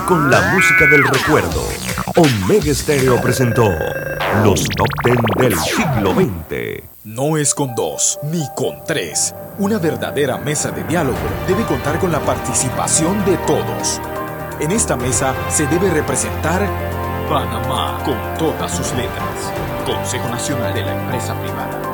Con la música del recuerdo. Omega Stereo presentó los top ten del siglo XX. No es con dos, ni con tres. Una verdadera mesa de diálogo debe contar con la participación de todos. En esta mesa se debe representar Panamá con todas sus letras. Consejo Nacional de la Empresa Privada.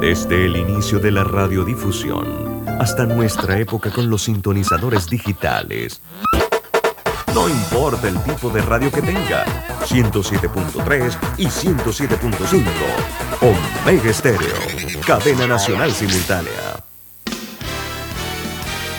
Desde el inicio de la radiodifusión hasta nuestra época con los sintonizadores digitales. No importa el tipo de radio que tenga, 107.3 y 107.5. Omega Estéreo, cadena nacional simultánea.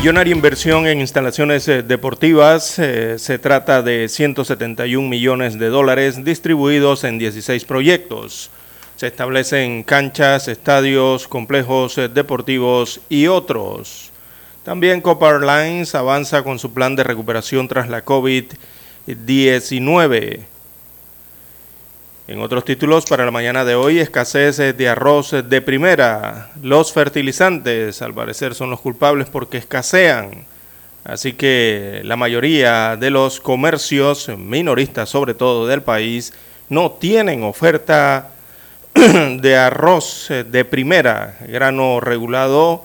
Millonaria inversión en instalaciones eh, deportivas. Eh, se trata de 171 millones de dólares distribuidos en 16 proyectos. Se establecen canchas, estadios, complejos eh, deportivos y otros. También Copper Lines avanza con su plan de recuperación tras la COVID-19. En otros títulos para la mañana de hoy, escasez de arroz de primera. Los fertilizantes, al parecer, son los culpables porque escasean. Así que la mayoría de los comercios minoristas, sobre todo del país, no tienen oferta de arroz de primera, grano regulado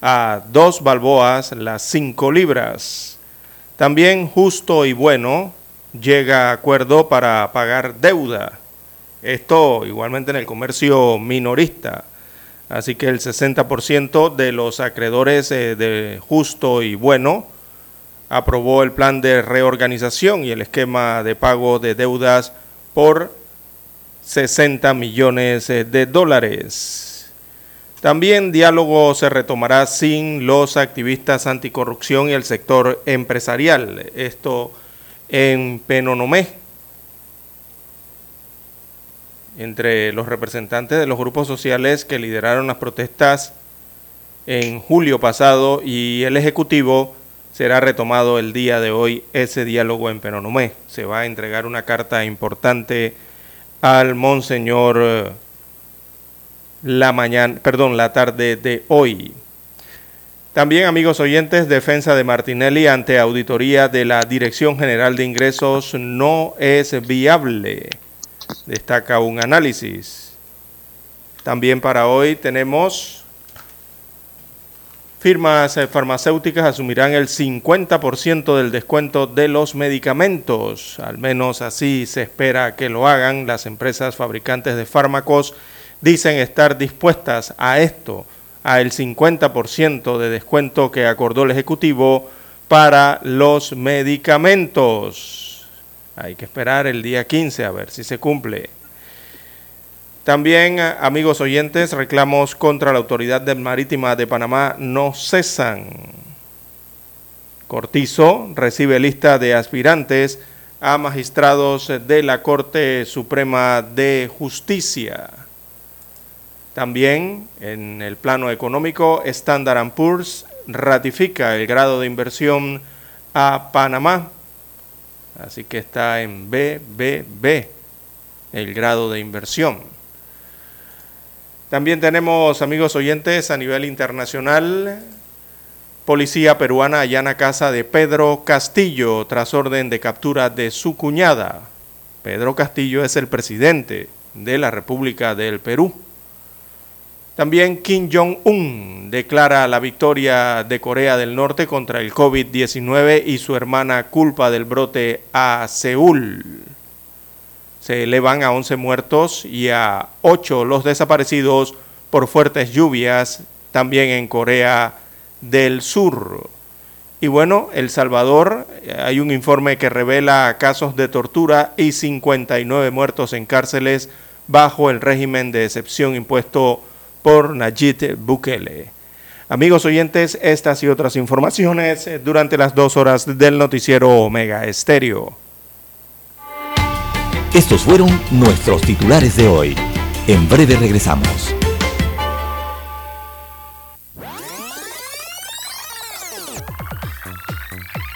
a dos balboas las cinco libras. También justo y bueno llega acuerdo para pagar deuda. Esto igualmente en el comercio minorista. Así que el 60% de los acreedores eh, de justo y bueno aprobó el plan de reorganización y el esquema de pago de deudas por 60 millones eh, de dólares. También diálogo se retomará sin los activistas anticorrupción y el sector empresarial. Esto en Penonomé entre los representantes de los grupos sociales que lideraron las protestas en julio pasado y el Ejecutivo será retomado el día de hoy ese diálogo en Penonomé. Se va a entregar una carta importante al Monseñor eh, la mañana, perdón, la tarde de hoy. También, amigos oyentes, defensa de Martinelli ante auditoría de la Dirección General de Ingresos no es viable destaca un análisis. También para hoy tenemos firmas farmacéuticas asumirán el 50% del descuento de los medicamentos. Al menos así se espera que lo hagan. Las empresas fabricantes de fármacos dicen estar dispuestas a esto, a el 50% de descuento que acordó el Ejecutivo para los medicamentos. Hay que esperar el día 15 a ver si se cumple. También, amigos oyentes, reclamos contra la Autoridad Marítima de Panamá no cesan. Cortizo recibe lista de aspirantes a magistrados de la Corte Suprema de Justicia. También en el plano económico, Standard Poor's ratifica el grado de inversión a Panamá. Así que está en BBB el grado de inversión. También tenemos, amigos oyentes, a nivel internacional, Policía peruana allana casa de Pedro Castillo tras orden de captura de su cuñada. Pedro Castillo es el presidente de la República del Perú. También Kim Jong-un declara la victoria de Corea del Norte contra el COVID-19 y su hermana culpa del brote a Seúl. Se elevan a 11 muertos y a 8 los desaparecidos por fuertes lluvias también en Corea del Sur. Y bueno, El Salvador, hay un informe que revela casos de tortura y 59 muertos en cárceles bajo el régimen de excepción impuesto por Nayib Bukele. Amigos oyentes, estas y otras informaciones eh, durante las dos horas del noticiero Omega Estéreo. Estos fueron nuestros titulares de hoy. En breve regresamos.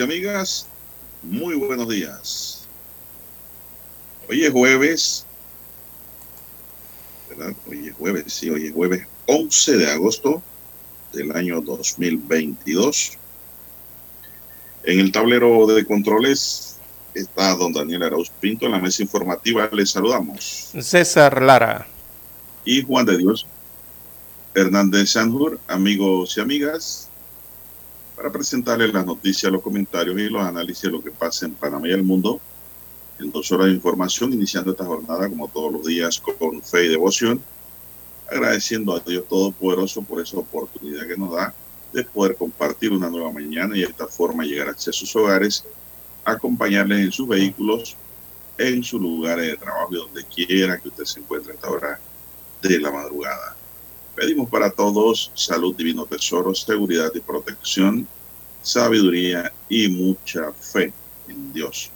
Y amigas, muy buenos días. Hoy es jueves, ¿verdad? Hoy es jueves, sí, hoy es jueves 11 de agosto del año 2022. En el tablero de controles está don Daniel Arauz Pinto. En la mesa informativa le saludamos. César Lara. Y Juan de Dios Hernández Sanjur, amigos y amigas para presentarles las noticias, los comentarios y los análisis de lo que pasa en Panamá y el mundo en dos horas de información, iniciando esta jornada como todos los días con fe y devoción, agradeciendo a Dios Todopoderoso por esa oportunidad que nos da de poder compartir una nueva mañana y de esta forma llegar hacia sus hogares, acompañarles en sus vehículos, en sus lugares de trabajo y donde quiera que usted se encuentre a esta hora de la madrugada. Pedimos para todos salud, divino tesoro, seguridad y protección, sabiduría y mucha fe en Dios.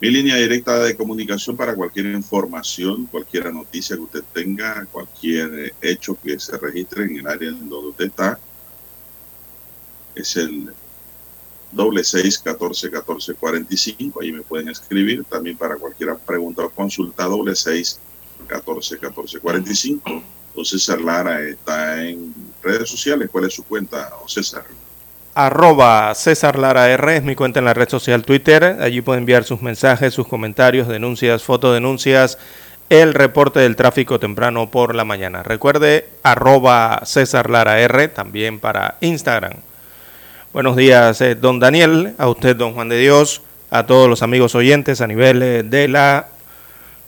Mi línea directa de comunicación para cualquier información, cualquier noticia que usted tenga, cualquier hecho que se registre en el área en donde usted está, es el doble seis catorce catorce cuarenta y cinco. Ahí me pueden escribir también para cualquier pregunta o consulta doble seis catorce catorce cuarenta y cinco César Lara está en redes sociales. ¿Cuál es su cuenta, César? Arroba César Lara R es mi cuenta en la red social Twitter. Allí puede enviar sus mensajes, sus comentarios, denuncias, fotodenuncias, el reporte del tráfico temprano por la mañana. Recuerde, arroba César Lara R también para Instagram. Buenos días, eh, don Daniel, a usted, don Juan de Dios, a todos los amigos oyentes a nivel eh, de la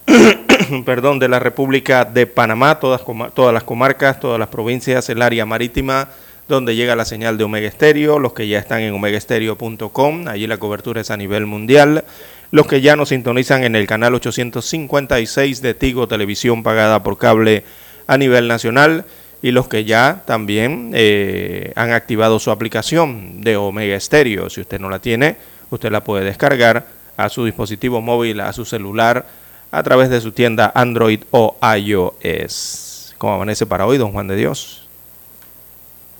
perdón, de la República de Panamá, todas, todas las comarcas, todas las provincias, el área marítima donde llega la señal de Omega Estéreo, los que ya están en omegaestereo.com, allí la cobertura es a nivel mundial, los que ya nos sintonizan en el canal 856 de Tigo Televisión pagada por cable a nivel nacional y los que ya también eh, han activado su aplicación de Omega Estéreo. Si usted no la tiene, usted la puede descargar a su dispositivo móvil, a su celular, a través de su tienda Android o iOS. ¿Cómo amanece para hoy, don Juan de Dios?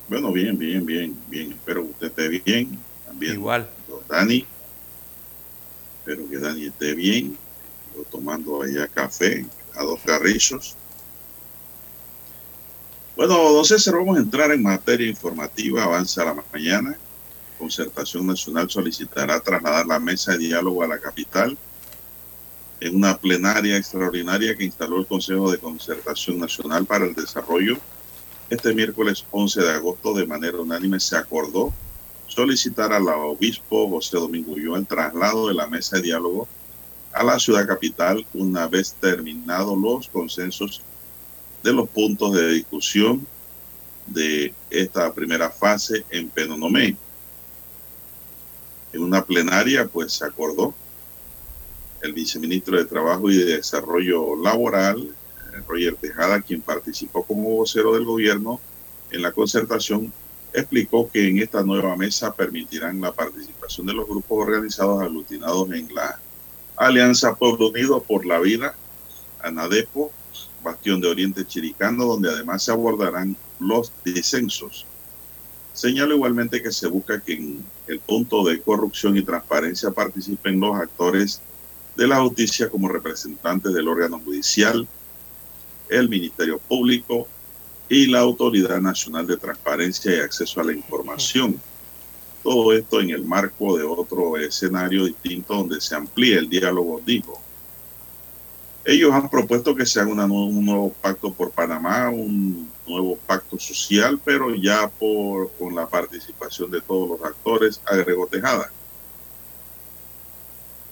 Bueno, bien, bien, bien, bien. Espero que usted esté bien. También Igual. Dani. Espero que Dani esté bien. Yo tomando allá café a dos carrillos. Bueno, don César, vamos a entrar en materia informativa. Avanza la mañana. Concertación Nacional solicitará trasladar la mesa de diálogo a la capital en una plenaria extraordinaria que instaló el Consejo de Concertación Nacional para el Desarrollo este miércoles 11 de agosto, de manera unánime, se acordó solicitar al obispo José Domingo Ulloa el traslado de la mesa de diálogo a la ciudad capital una vez terminados los consensos de los puntos de discusión de esta primera fase en Penonomé. En una plenaria, pues se acordó el viceministro de Trabajo y de Desarrollo Laboral, Roger Tejada, quien participó como vocero del gobierno en la concertación, explicó que en esta nueva mesa permitirán la participación de los grupos organizados aglutinados en la Alianza Pueblo Unido por la Vida, Anadepo, Bastión de Oriente Chiricano, donde además se abordarán los disensos. Señaló igualmente que se busca que en el punto de corrupción y transparencia participen los actores de la justicia como representantes del órgano judicial, el Ministerio Público y la Autoridad Nacional de Transparencia y Acceso a la Información. Todo esto en el marco de otro escenario distinto donde se amplía el diálogo, dijo. Ellos han propuesto que se haga un nuevo pacto por Panamá, un nuevo pacto social, pero ya por, con la participación de todos los actores, agregó Tejada.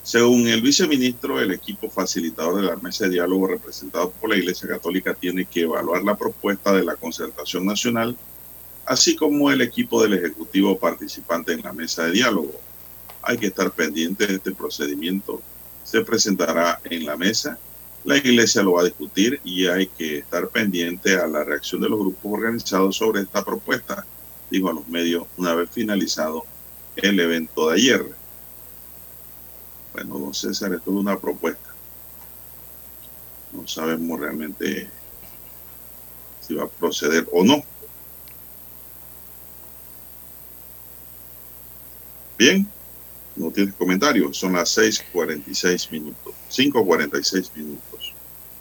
Según el viceministro, el equipo facilitador de la mesa de diálogo representado por la Iglesia Católica tiene que evaluar la propuesta de la concertación nacional, así como el equipo del Ejecutivo participante en la mesa de diálogo. Hay que estar pendiente de este procedimiento. Se presentará en la mesa, la Iglesia lo va a discutir y hay que estar pendiente a la reacción de los grupos organizados sobre esta propuesta, dijo a los medios una vez finalizado el evento de ayer. Bueno, don César, es una propuesta. No sabemos realmente si va a proceder o no. Bien, no tienes comentarios. Son las 6:46 minutos. 5:46 minutos.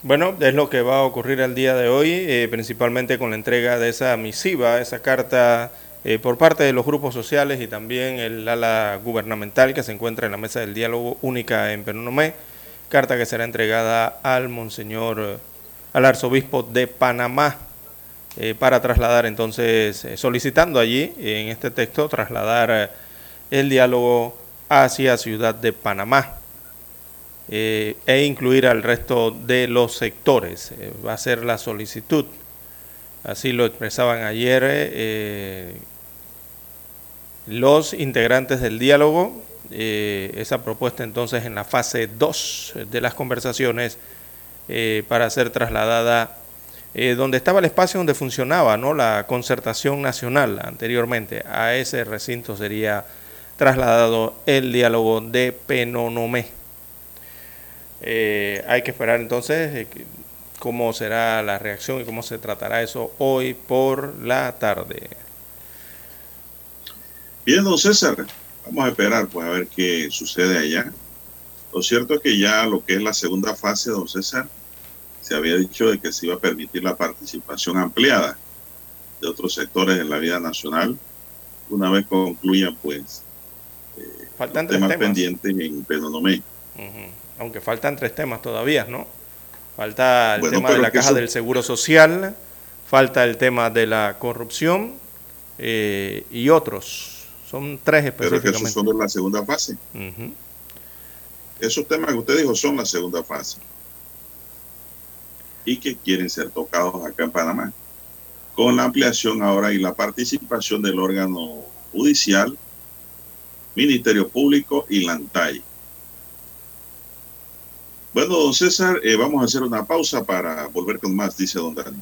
Bueno, es lo que va a ocurrir el día de hoy, eh, principalmente con la entrega de esa misiva, esa carta eh, por parte de los grupos sociales y también el ala gubernamental que se encuentra en la mesa del diálogo única en Penonomé, carta que será entregada al monseñor, al arzobispo de Panamá, eh, para trasladar entonces, eh, solicitando allí, en este texto, trasladar el diálogo hacia Ciudad de Panamá. e incluir al resto de los sectores. va a ser la solicitud. Así lo expresaban ayer los integrantes del diálogo. Eh, esa propuesta entonces en la fase 2 de las conversaciones eh, para ser trasladada eh, donde estaba el espacio donde funcionaba ¿no? la concertación nacional anteriormente. A ese recinto sería trasladado el diálogo de Penonomé. hay que esperar entonces cómo será la reacción y cómo se tratará eso hoy por la tarde. Bien, don César, vamos a esperar pues a ver qué sucede allá. Lo cierto es que ya lo que es la segunda fase, don César, se había dicho de que se iba a permitir la participación ampliada de otros sectores en la vida nacional una vez concluyan pues eh, faltan temas, temas, pendientes en Penonomé. Aunque faltan tres temas todavía, ¿no? Falta el tema de la caja del seguro social, falta el tema de la corrupción eh, y otros. Son tres específicamente. Pero que esos son de la segunda fase. Esos temas que usted dijo son la segunda fase. Y que quieren ser tocados acá en Panamá. con la ampliación ahora y la participación del órgano judicial, Ministerio Público y Lantay. Bueno, don César, eh, vamos a hacer una pausa para volver con más, dice don Dani.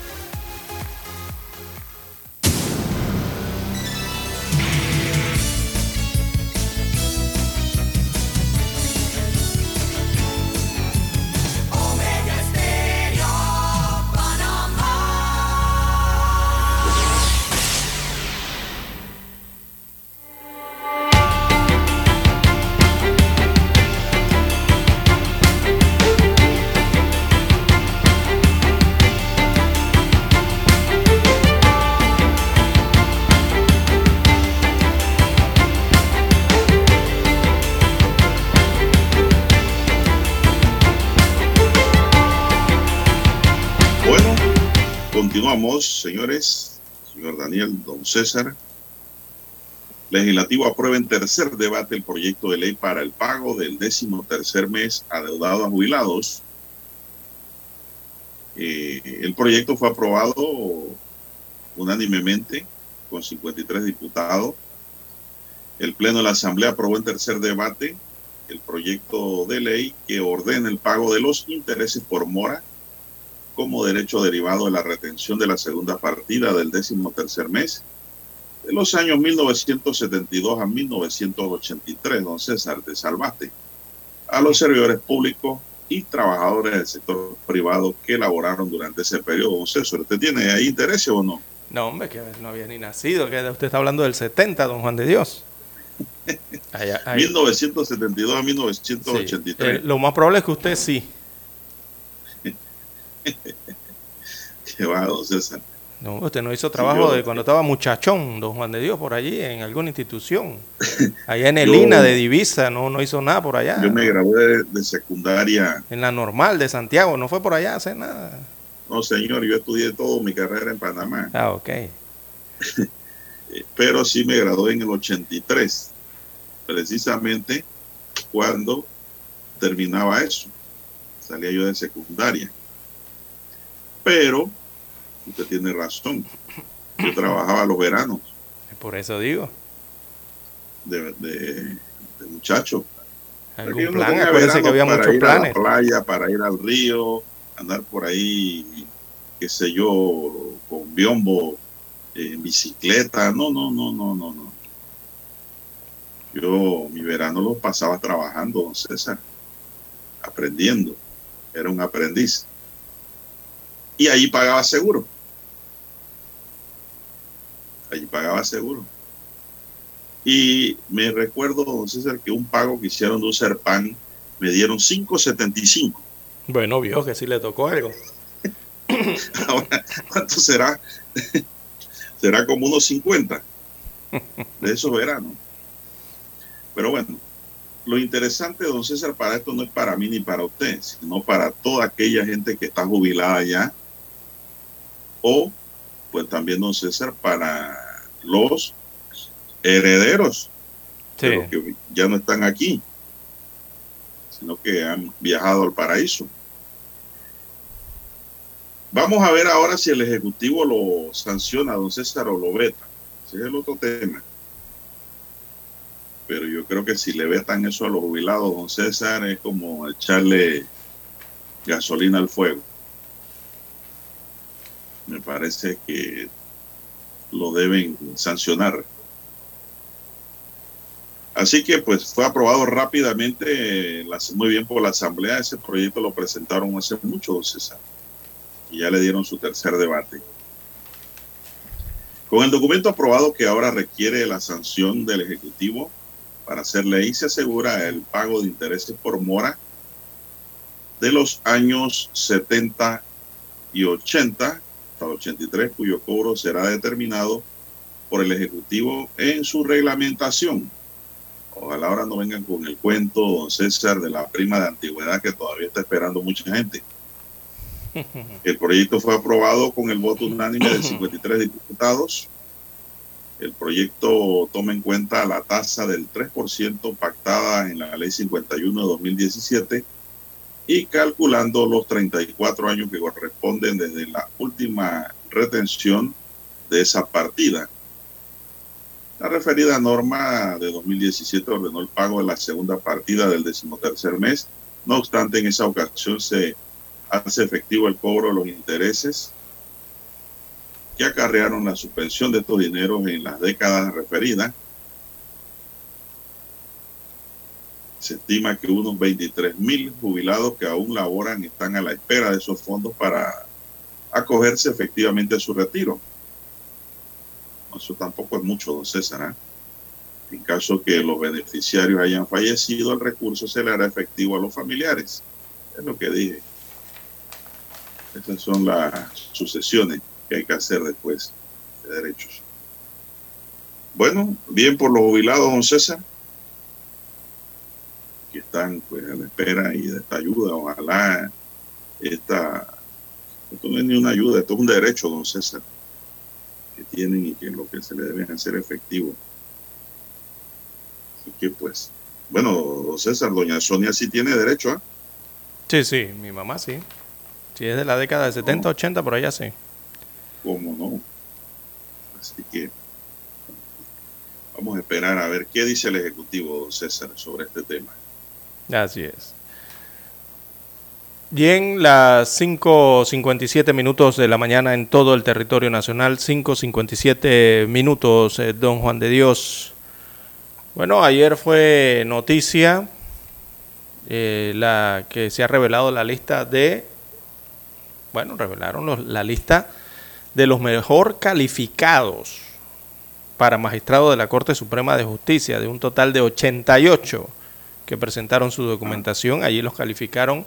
Continuamos, señores. Señor Daniel, don César. Legislativo aprueba en tercer debate el proyecto de ley para el pago del décimo tercer mes adeudado a jubilados. Eh, el proyecto fue aprobado unánimemente con 53 diputados. El Pleno de la Asamblea aprobó en tercer debate el proyecto de ley que ordena el pago de los intereses por mora como derecho derivado de la retención de la segunda partida del décimo tercer mes de los años 1972 a 1983, don César, te salvaste a los servidores públicos y trabajadores del sector privado que elaboraron durante ese periodo. Don César, ¿usted tiene ahí interés o no? No, hombre, que no había ni nacido. Que usted está hablando del 70, don Juan de Dios. Allá- ahí- 1972 a 1983. Eh, lo más probable es que usted sí. Va, don César. No, usted no hizo trabajo yo- de cuando estaba muchachón, don Juan de Dios, por allí, en alguna institución. Allá en el Yo- INA de Divisa, no, no hizo nada por allá. Yo me gradué de, de secundaria. En la normal de Santiago, no fue por allá a hacer nada. No, señor, yo estudié toda mi carrera en Panamá. Ah, ok. Pero sí me gradué en el 83, precisamente cuando terminaba eso. Salía yo de secundaria. Pero, usted tiene razón, yo trabajaba los veranos Por eso digo. de, de, de muchacho. ¿Algún plan? tenía Acuérdense que había verano muchos para ir planes. A la playa, para ir al río, andar por ahí, qué sé yo, con biombo, eh, en bicicleta. No, no, no, no, no, no. Yo mi verano lo pasaba trabajando, don César, aprendiendo. Era un aprendiz. Y ahí pagaba seguro. Allí pagaba seguro. Y me recuerdo, don César, que un pago que hicieron de un Serpan me dieron 5.75. Bueno, vio que sí le tocó algo. Ahora, ¿cuánto será? será como unos 50 de esos veranos. Pero bueno, lo interesante, don César, para esto no es para mí ni para usted, sino para toda aquella gente que está jubilada ya. O, pues también, don César, para los herederos, pero que ya no están aquí, sino que han viajado al paraíso. Vamos a ver ahora si el Ejecutivo lo sanciona, don César, o lo veta. Ese es el otro tema. Pero yo creo que si le vetan eso a los jubilados, don César, es como echarle gasolina al fuego. Me parece que lo deben sancionar. Así que pues fue aprobado rápidamente, muy bien por la Asamblea. Ese proyecto lo presentaron hace mucho, César y ya le dieron su tercer debate. Con el documento aprobado que ahora requiere la sanción del Ejecutivo para hacer ley, se asegura el pago de intereses por mora de los años 70 y 80 hasta 83, cuyo cobro será determinado por el Ejecutivo en su reglamentación. Ojalá ahora no vengan con el cuento, don César, de la prima de antigüedad que todavía está esperando mucha gente. El proyecto fue aprobado con el voto unánime de 53 diputados. El proyecto toma en cuenta la tasa del 3% pactada en la Ley 51 de 2017 y calculando los 34 años que corresponden desde la última retención de esa partida. La referida norma de 2017 ordenó el pago de la segunda partida del decimotercer mes. No obstante, en esa ocasión se hace efectivo el cobro de los intereses que acarrearon la suspensión de estos dineros en las décadas referidas. Se estima que unos 23 mil jubilados que aún laboran están a la espera de esos fondos para acogerse efectivamente a su retiro. Eso tampoco es mucho, don César. ¿eh? En caso que los beneficiarios hayan fallecido, el recurso se le hará efectivo a los familiares. Es lo que dije. Estas son las sucesiones que hay que hacer después de derechos. Bueno, bien por los jubilados, don César, que están pues a la espera y de esta ayuda. Ojalá esta, esto no es ni una ayuda, esto es un derecho, don César, que tienen y que lo que se le deben hacer efectivo. Así que pues, bueno, don César, doña Sonia sí tiene derecho, ¿ah? Sí, sí, mi mamá sí. Si es de la década de 70, 80, por allá sí. ¿Cómo no? Así que vamos a esperar a ver qué dice el Ejecutivo, don César, sobre este tema. Así es. Bien, las 5.57 minutos de la mañana en todo el territorio nacional, 5.57 minutos, eh, don Juan de Dios. Bueno, ayer fue noticia eh, la que se ha revelado la lista de bueno, revelaron la lista de los mejor calificados para magistrado de la Corte Suprema de Justicia, de un total de 88 que presentaron su documentación, allí los calificaron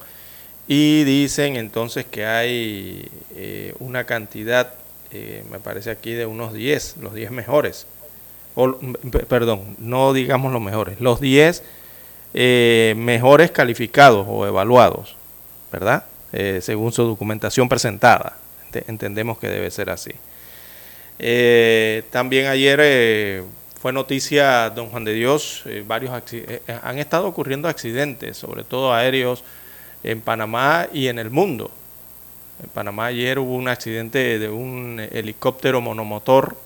y dicen entonces que hay eh, una cantidad, eh, me parece aquí, de unos 10, los 10 mejores, o, perdón, no digamos los mejores, los 10 eh, mejores calificados o evaluados, ¿verdad? Según su documentación presentada. Entendemos que debe ser así. También ayer fue noticia, don Juan de Dios, varios han estado ocurriendo accidentes, sobre todo aéreos, en Panamá y en el mundo. En Panamá ayer hubo un accidente de un helicóptero monomotor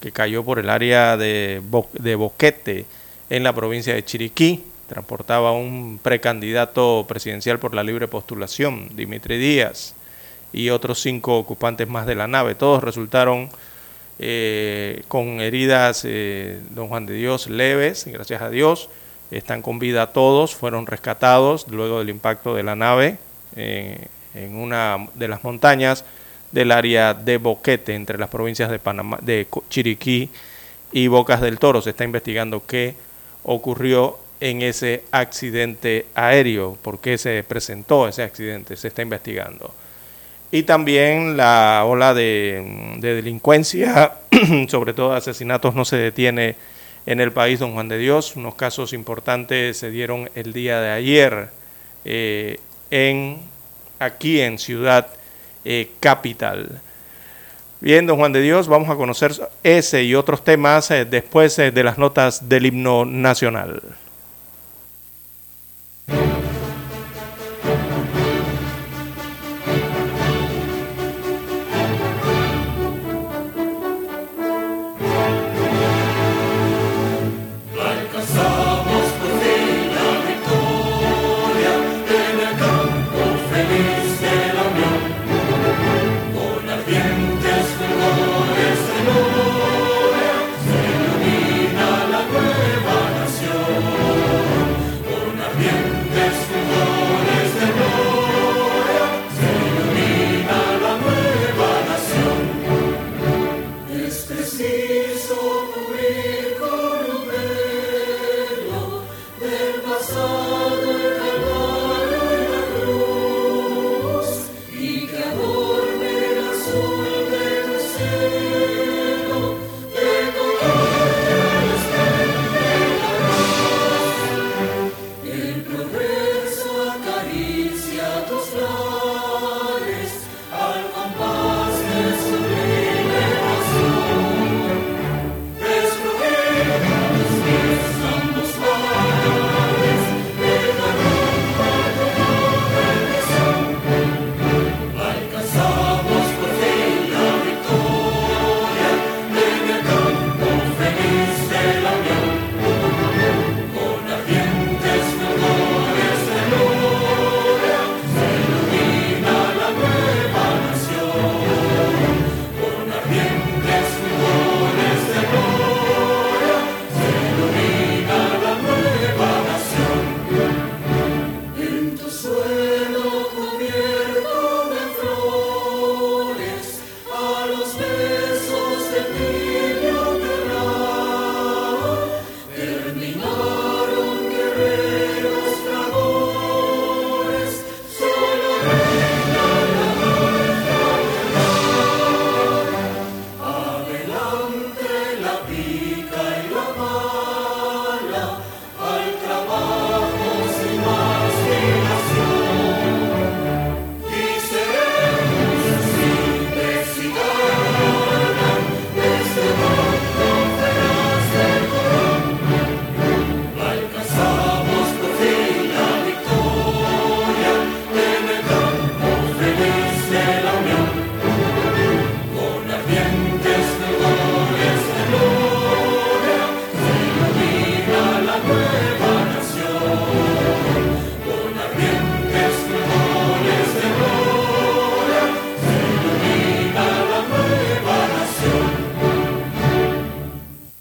que cayó por el área de, de Boquete en la provincia de Chiriquí transportaba un precandidato presidencial por la libre postulación, Dimitri Díaz, y otros cinco ocupantes más de la nave. Todos resultaron eh, con heridas, eh, don Juan de Dios, leves, gracias a Dios. Están con vida todos, fueron rescatados luego del impacto de la nave eh, en una de las montañas del área de Boquete, entre las provincias de, Panamá, de Chiriquí y Bocas del Toro. Se está investigando qué ocurrió en ese accidente aéreo, por qué se presentó ese accidente, se está investigando. Y también la ola de, de delincuencia, sobre todo asesinatos, no se detiene en el país, don Juan de Dios. Unos casos importantes se dieron el día de ayer eh, en, aquí en Ciudad eh, Capital. Bien, don Juan de Dios, vamos a conocer ese y otros temas eh, después de las notas del himno nacional.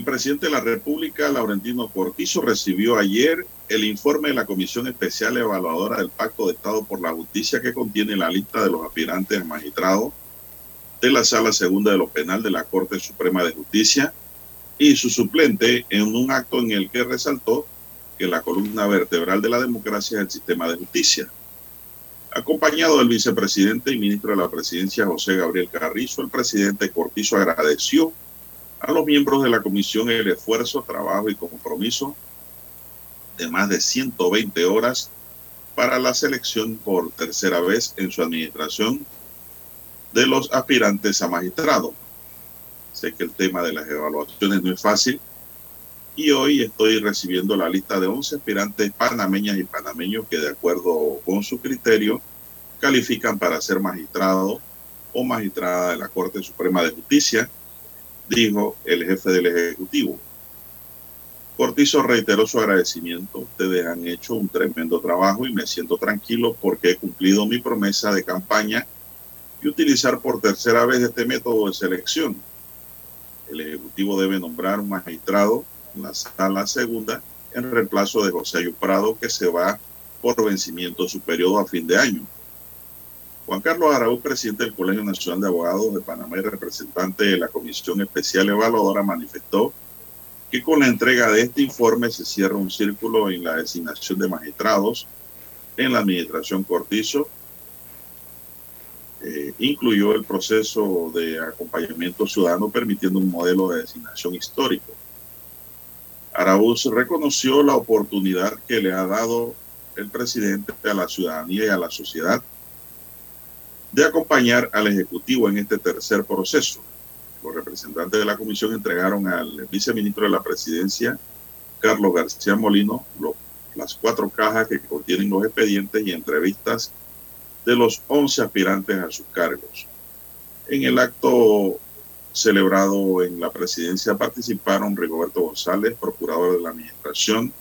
El presidente de la República, Laurentino Cortizo, recibió ayer el informe de la Comisión Especial Evaluadora del Pacto de Estado por la Justicia que contiene la lista de los aspirantes a magistrado de la Sala Segunda de lo Penal de la Corte Suprema de Justicia y su suplente en un acto en el que resaltó que la columna vertebral de la democracia es el sistema de justicia. Acompañado del vicepresidente y ministro de la Presidencia José Gabriel Carrizo, el presidente Cortizo agradeció a los miembros de la comisión el esfuerzo, trabajo y compromiso de más de 120 horas para la selección por tercera vez en su administración de los aspirantes a magistrado. Sé que el tema de las evaluaciones no es fácil y hoy estoy recibiendo la lista de 11 aspirantes panameñas y panameños que de acuerdo con su criterio califican para ser magistrado o magistrada de la Corte Suprema de Justicia, dijo el jefe del Ejecutivo. Cortizo reiteró su agradecimiento. Ustedes han hecho un tremendo trabajo y me siento tranquilo porque he cumplido mi promesa de campaña y utilizar por tercera vez este método de selección. El Ejecutivo debe nombrar un magistrado en la sala segunda en reemplazo de José Ayuprado, que se va por vencimiento de su a fin de año. Juan Carlos Araúz, presidente del Colegio Nacional de Abogados de Panamá y representante de la Comisión Especial Evaluadora, manifestó que con la entrega de este informe se cierra un círculo en la designación de magistrados en la administración Cortizo. Eh, incluyó el proceso de acompañamiento ciudadano permitiendo un modelo de designación histórico. Araúz reconoció la oportunidad que le ha dado el presidente a la ciudadanía y a la sociedad de acompañar al Ejecutivo en este tercer proceso los representantes de la comisión entregaron al viceministro de la presidencia, Carlos García Molino, las cuatro cajas que contienen los expedientes y entrevistas de los 11 aspirantes a sus cargos. En el acto celebrado en la presidencia participaron Rigoberto González, procurador de la Administración,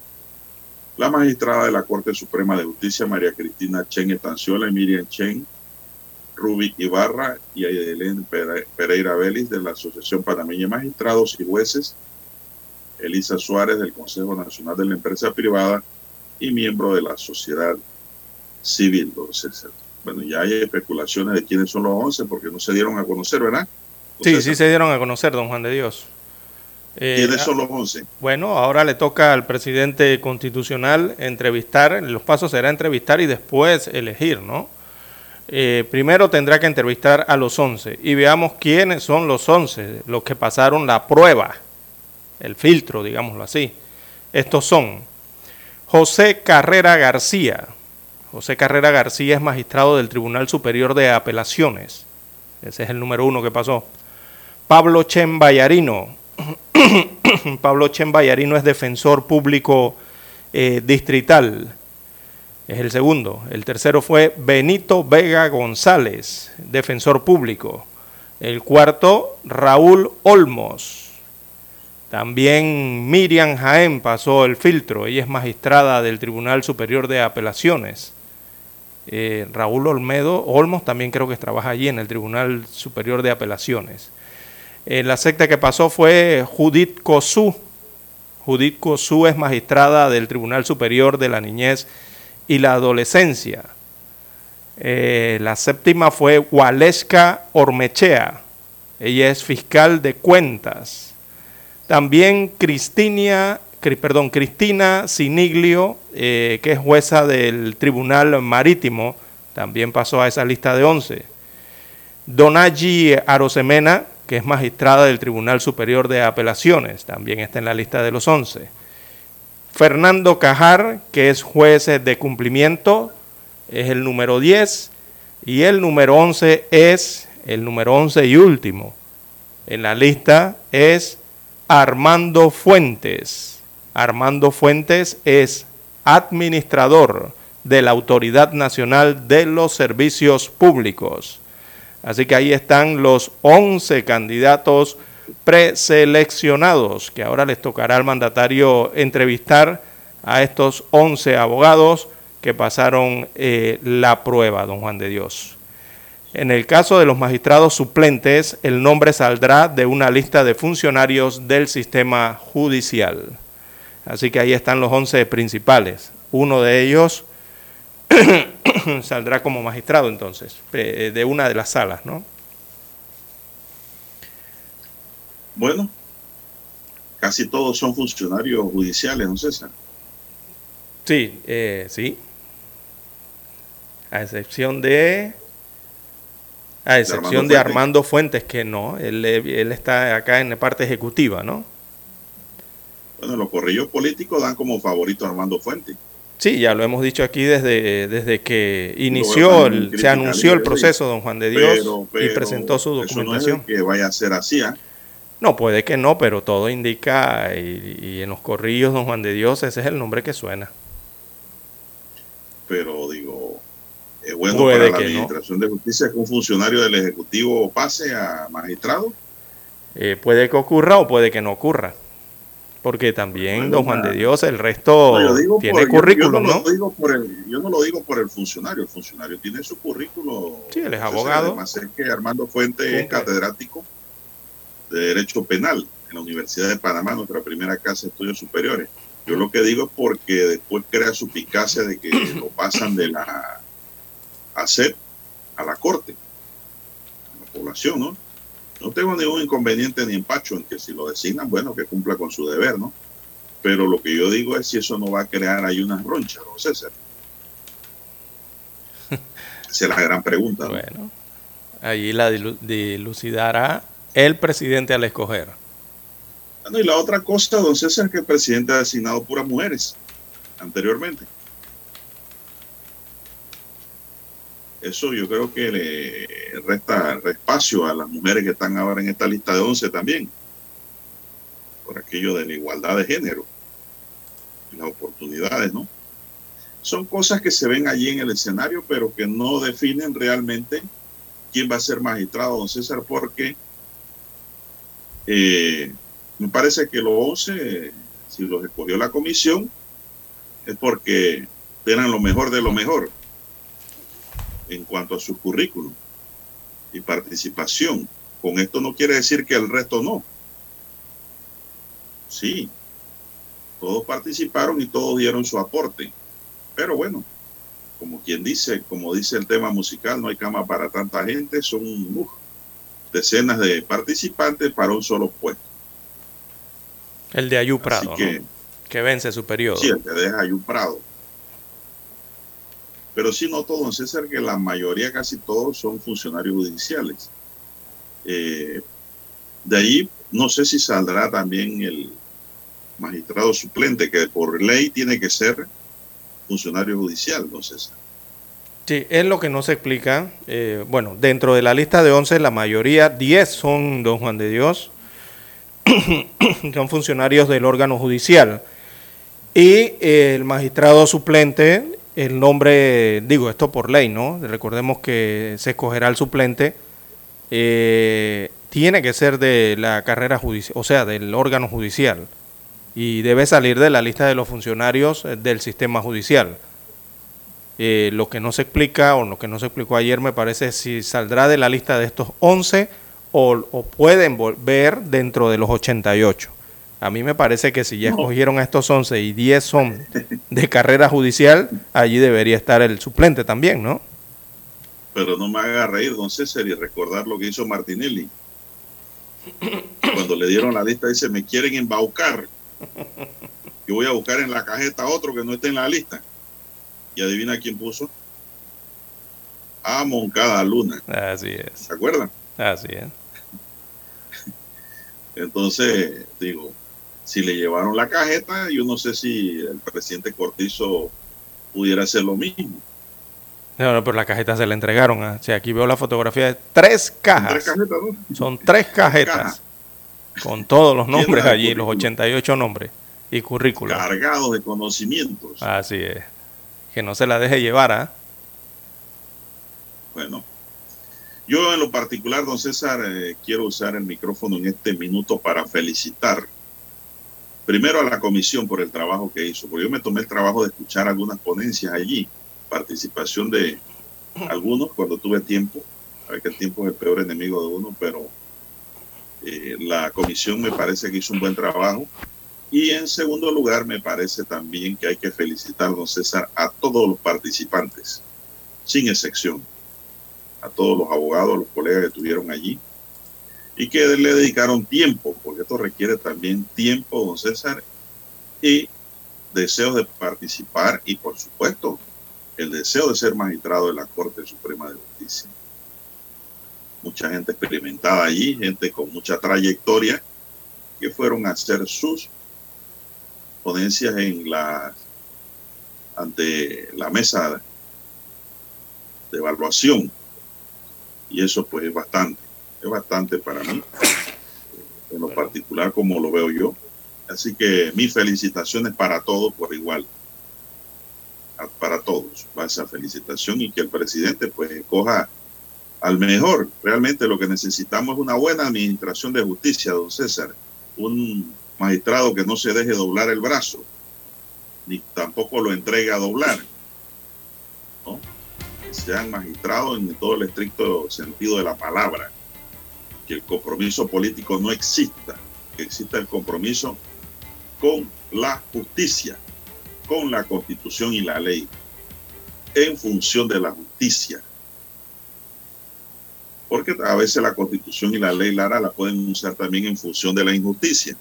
la magistrada de la Corte Suprema de Justicia, María Cristina Chen Estanciola y Miriam Chen, Rubik Ibarra y Aidelen Pereira Vélez de la Asociación Panameña de Magistrados y Jueces, Elisa Suárez del Consejo Nacional de la Empresa Privada y miembro de la sociedad civil, don César. Bueno, ya hay especulaciones de quiénes son los 11 porque no se dieron a conocer, ¿verdad? sí, sí se dieron a conocer, don Juan de Dios. Eh, ¿Quiénes son los 11? Bueno, ahora le toca al presidente constitucional entrevistar, los pasos será entrevistar y después elegir, ¿no? Eh, primero tendrá que entrevistar a los 11 y veamos quiénes son los 11, los que pasaron la prueba, el filtro, digámoslo así. Estos son José Carrera García. José Carrera García es magistrado del Tribunal Superior de Apelaciones. Ese es el número uno que pasó. Pablo Chen Bayarino. Pablo Chen Bayarino es defensor público eh, distrital es el segundo. El tercero fue Benito Vega González, defensor público. El cuarto, Raúl Olmos. También Miriam Jaén pasó el filtro. Ella es magistrada del Tribunal Superior de Apelaciones. Eh, Raúl Olmedo Olmos también creo que trabaja allí en el Tribunal Superior de Apelaciones. Eh, la secta que pasó fue Judith Cosú. Judith Cosú es magistrada del Tribunal Superior de la Niñez y la adolescencia. Eh, la séptima fue Waleska Ormechea. Ella es fiscal de cuentas. También Cristina, perdón, Cristina Siniglio, eh, que es jueza del Tribunal Marítimo, también pasó a esa lista de 11. Donagi Arosemena, que es magistrada del Tribunal Superior de Apelaciones, también está en la lista de los 11. Fernando Cajar, que es juez de cumplimiento, es el número 10. Y el número 11 es el número 11 y último. En la lista es Armando Fuentes. Armando Fuentes es administrador de la Autoridad Nacional de los Servicios Públicos. Así que ahí están los 11 candidatos preseleccionados, que ahora les tocará al mandatario entrevistar a estos 11 abogados que pasaron eh, la prueba, don Juan de Dios. En el caso de los magistrados suplentes, el nombre saldrá de una lista de funcionarios del sistema judicial. Así que ahí están los 11 principales. Uno de ellos saldrá como magistrado entonces, de una de las salas, ¿no? Bueno, casi todos son funcionarios judiciales, ¿no César? Sí, eh, sí. A excepción de... A excepción de Armando, Fuentes, que no, él, él está acá en la parte ejecutiva, ¿no? Bueno, los corrillos políticos dan como favorito a Armando Fuentes. Sí, ya lo hemos dicho aquí desde, desde que inició, se anunció el proceso, don Juan de Dios, y presentó su documentación. que vaya a ser así, ¿eh? No, puede que no, pero todo indica, y, en los corrillos, don Juan de Dios, ese es el nombre que suena. Pero digo, es bueno para la Administración de Justicia que un funcionario del Ejecutivo pase a magistrado. Eh, puede que ocurra o puede que no ocurra. Porque también, don Juan de Dios, el resto tiene currículum, yo, no, Digo por el, yo no lo digo por el funcionario, el funcionario tiene su currículum. Sí, él es abogado. Además es que Armando Fuente es catedrático de Derecho Penal en la Universidad de Panamá, nuestra primera casa de estudios superiores. Yo lo que digo es porque después crea su picacia de que lo pasan de la ACEP a la Corte, a la población, ¿no? No tengo ningún inconveniente ni empacho en que si lo designan, bueno, que cumpla con su deber, ¿no? Pero lo que yo digo es si eso no va a crear ahí unas ronchas, ¿no, César? Esa es la gran pregunta. Bueno, allí la dilucidará el presidente al escoger. Y la otra cosa, don César, que el presidente ha designado puras mujeres anteriormente. Eso yo creo que le resta espacio a las mujeres que están ahora en esta lista de 11 también, por aquello de la igualdad de género y las oportunidades, ¿no? Son cosas que se ven allí en el escenario, pero que no definen realmente quién va a ser magistrado, don César, porque eh, me parece que los 11, si los escogió la comisión, es porque eran lo mejor de lo mejor en cuanto a su currículum y participación. Con esto no quiere decir que el resto no. Sí, todos participaron y todos dieron su aporte. Pero bueno, como quien dice, como dice el tema musical, no hay cama para tanta gente, son decenas de participantes para un solo puesto. El de Ayú Prado, que, que vence su periodo. Sí, el de Ayú Prado. Pero sí noto, don César, que la mayoría, casi todos, son funcionarios judiciales. Eh, de ahí, no sé si saldrá también el magistrado suplente, que por ley tiene que ser funcionario judicial, don César. Sí, es lo que no se explica. Eh, bueno, dentro de la lista de 11, la mayoría, 10 son don Juan de Dios, son funcionarios del órgano judicial. Y el magistrado suplente el nombre, digo esto por ley, ¿no? Recordemos que se escogerá el suplente, eh, tiene que ser de la carrera judicial, o sea, del órgano judicial, y debe salir de la lista de los funcionarios eh, del sistema judicial. Eh, lo que no se explica, o lo que no se explicó ayer, me parece si saldrá de la lista de estos 11 o, o pueden volver dentro de los 88. A mí me parece que si ya escogieron a estos 11 y 10 son de carrera judicial, allí debería estar el suplente también, ¿no? Pero no me haga reír, don César, y recordar lo que hizo Martinelli. Cuando le dieron la lista, dice, me quieren embaucar. Yo voy a buscar en la cajeta otro que no esté en la lista. Y adivina quién puso. A Moncada Luna. Así es. ¿Se acuerdan? Así es. Entonces, digo, si le llevaron la cajeta, yo no sé si el presidente Cortizo pudiera hacer lo mismo. No, no, pero la cajeta se la entregaron. ¿ah? aquí veo la fotografía de tres cajas. Son tres cajetas. Con todos los nombres allí, los 88 nombres y currículos. Cargados de conocimientos. Así es. Que no se la deje llevar, ¿ah? Bueno. Yo en lo particular, don César, eh, quiero usar el micrófono en este minuto para felicitar primero a la comisión por el trabajo que hizo, porque yo me tomé el trabajo de escuchar algunas ponencias allí, participación de algunos cuando tuve tiempo, a ver que el tiempo es el peor enemigo de uno, pero eh, la comisión me parece que hizo un buen trabajo. Y en segundo lugar, me parece también que hay que felicitar, don César, a todos los participantes, sin excepción, a todos los abogados, los colegas que estuvieron allí, y que le dedicaron tiempo, porque esto requiere también tiempo, don César, y deseos de participar y por supuesto el deseo de ser magistrado de la Corte Suprema de Justicia. Mucha gente experimentada allí, gente con mucha trayectoria, que fueron a hacer sus ponencias en la ante la mesa de evaluación y eso pues es bastante es bastante para mí, en lo particular como lo veo yo. Así que mis felicitaciones para todos por igual, para todos, va esa felicitación y que el presidente pues coja al mejor. Realmente lo que necesitamos es una buena administración de justicia, don César, un magistrado que no se deje doblar el brazo, ni tampoco lo entregue a doblar. ¿no? Que sean magistrados en todo el estricto sentido de la palabra. Que el compromiso político no exista, que exista el compromiso con la justicia, con la constitución y la ley, en función de la justicia. Porque a veces la constitución y la ley Lara la pueden usar también en función de la injusticia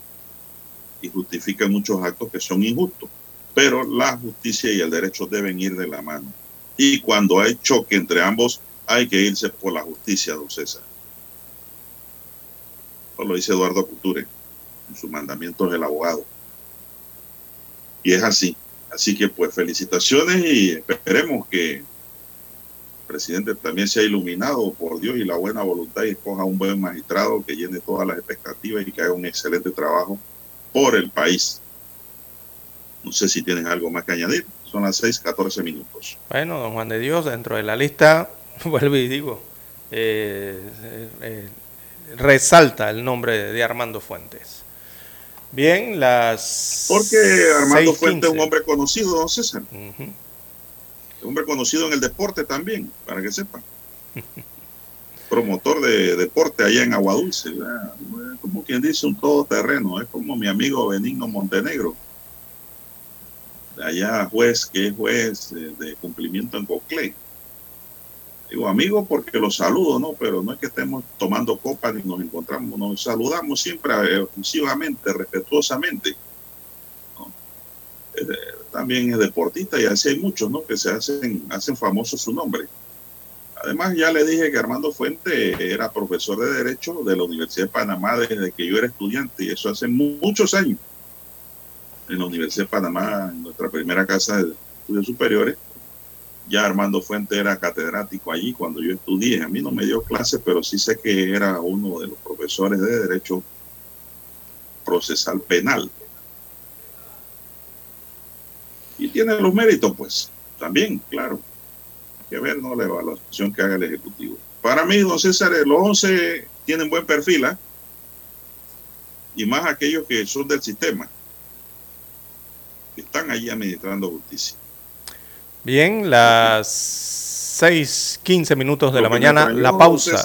y justifican muchos actos que son injustos. Pero la justicia y el derecho deben ir de la mano. Y cuando hay choque entre ambos, hay que irse por la justicia, don César. Eso lo dice Eduardo Couture en su mandamiento del abogado. Y es así. Así que pues felicitaciones y esperemos que el presidente también sea iluminado por Dios y la buena voluntad y escoja un buen magistrado que llene todas las expectativas y que haga un excelente trabajo por el país. No sé si tienen algo más que añadir. Son las 6, 14 minutos. Bueno, don Juan de Dios, dentro de la lista, vuelvo y digo, eh, eh, eh, resalta el nombre de Armando Fuentes. Bien, las. Porque Armando Fuentes es un hombre conocido, don César. Uh -huh. Un hombre conocido en el deporte también, para que sepan. Promotor de deporte allá en Aguadulce. Como quien dice, un todoterreno. Es como mi amigo Benigno Montenegro. Allá, juez, que es juez de, de cumplimiento en Coclé. Digo amigo porque los saludo, ¿no? Pero no es que estemos tomando copas ni nos encontramos, nos saludamos siempre efusivamente, respetuosamente. ¿no? También es deportista y así hay muchos, ¿no? Que se hacen, hacen famoso su nombre. Además, ya le dije que Armando Fuente era profesor de Derecho de la Universidad de Panamá desde que yo era estudiante, y eso hace muchos años. En la Universidad de Panamá, en nuestra primera casa de estudios superiores, ya Armando Fuente era catedrático allí cuando yo estudié. A mí no me dio clase, pero sí sé que era uno de los profesores de Derecho Procesal Penal. Y tiene los méritos, pues, también, claro. Que ver, ¿no? La evaluación que haga el Ejecutivo. Para mí, don César, los 11 tienen buen perfil, ¿eh? Y más aquellos que son del sistema, que están allí administrando justicia. Bien, las 6, 15 minutos de la mañana, la pausa.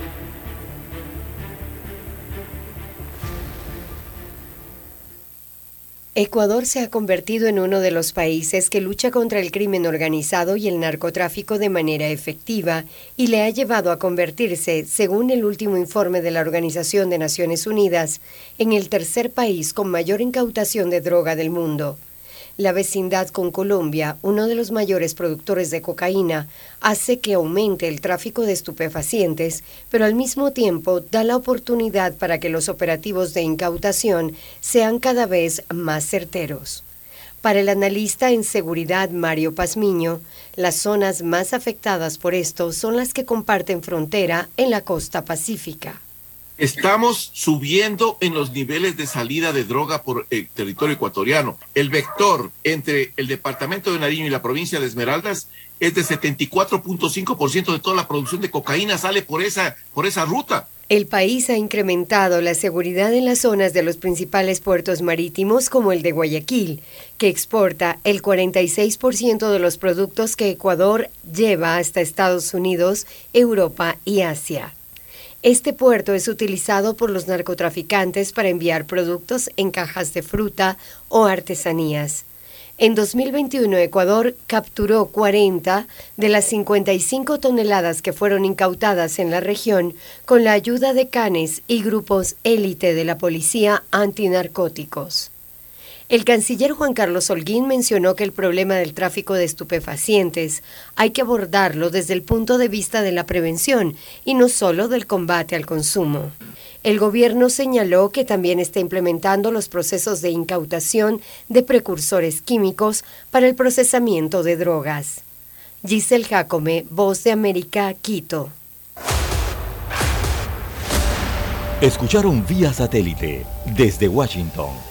Ecuador se ha convertido en uno de los países que lucha contra el crimen organizado y el narcotráfico de manera efectiva y le ha llevado a convertirse, según el último informe de la Organización de Naciones Unidas, en el tercer país con mayor incautación de droga del mundo. La vecindad con Colombia, uno de los mayores productores de cocaína, hace que aumente el tráfico de estupefacientes, pero al mismo tiempo da la oportunidad para que los operativos de incautación sean cada vez más certeros. Para el analista en seguridad Mario Pazmiño, las zonas más afectadas por esto son las que comparten frontera en la costa pacífica. Estamos subiendo en los niveles de salida de droga por el territorio ecuatoriano. El vector entre el departamento de Nariño y la provincia de Esmeraldas es de 74.5% de toda la producción de cocaína sale por esa, por esa ruta. El país ha incrementado la seguridad en las zonas de los principales puertos marítimos como el de Guayaquil, que exporta el 46% de los productos que Ecuador lleva hasta Estados Unidos, Europa y Asia. Este puerto es utilizado por los narcotraficantes para enviar productos en cajas de fruta o artesanías. En 2021, Ecuador capturó 40 de las 55 toneladas que fueron incautadas en la región con la ayuda de canes y grupos élite de la policía antinarcóticos. El canciller Juan Carlos Holguín mencionó que el problema del tráfico de estupefacientes hay que abordarlo desde el punto de vista de la prevención y no solo del combate al consumo. El gobierno señaló que también está implementando los procesos de incautación de precursores químicos para el procesamiento de drogas. Giselle Jacome, Voz de América, Quito. Escucharon vía satélite desde Washington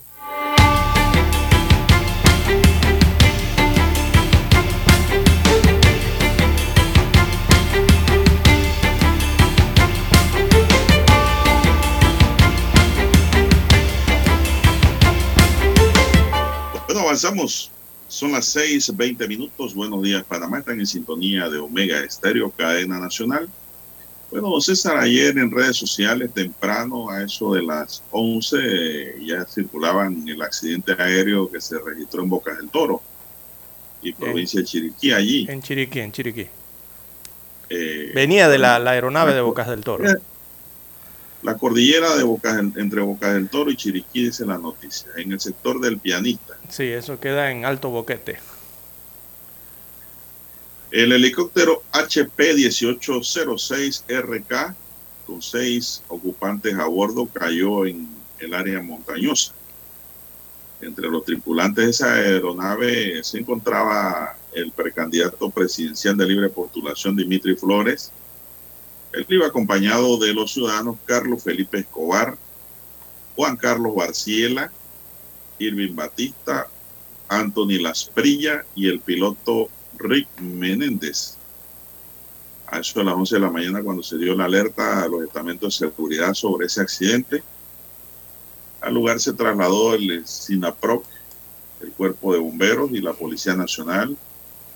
Avanzamos. Son las 6, 20 minutos. Buenos días, Panamá. Están en sintonía de Omega Estéreo, cadena nacional. Bueno, César, ayer en redes sociales, temprano, a eso de las 11, ya circulaban el accidente aéreo que se registró en Bocas del Toro y provincia de Chiriquí, allí. En Chiriquí, en Chiriquí. Eh, Venía de la, la aeronave de Bocas del Toro. La cordillera de Boca, entre Boca del Toro y Chiriquí dice la noticia, en el sector del pianista. Sí, eso queda en Alto Boquete. El helicóptero HP 1806RK con seis ocupantes a bordo cayó en el área montañosa. Entre los tripulantes de esa aeronave se encontraba el precandidato presidencial de libre postulación Dimitri Flores, él iba acompañado de los ciudadanos Carlos Felipe Escobar, Juan Carlos Barciela, Irving Batista, Anthony Lasprilla y el piloto Rick Menéndez. A eso de las 11 de la mañana cuando se dio la alerta a los estamentos de seguridad sobre ese accidente, al lugar se trasladó el SINAPROC, el cuerpo de bomberos y la Policía Nacional,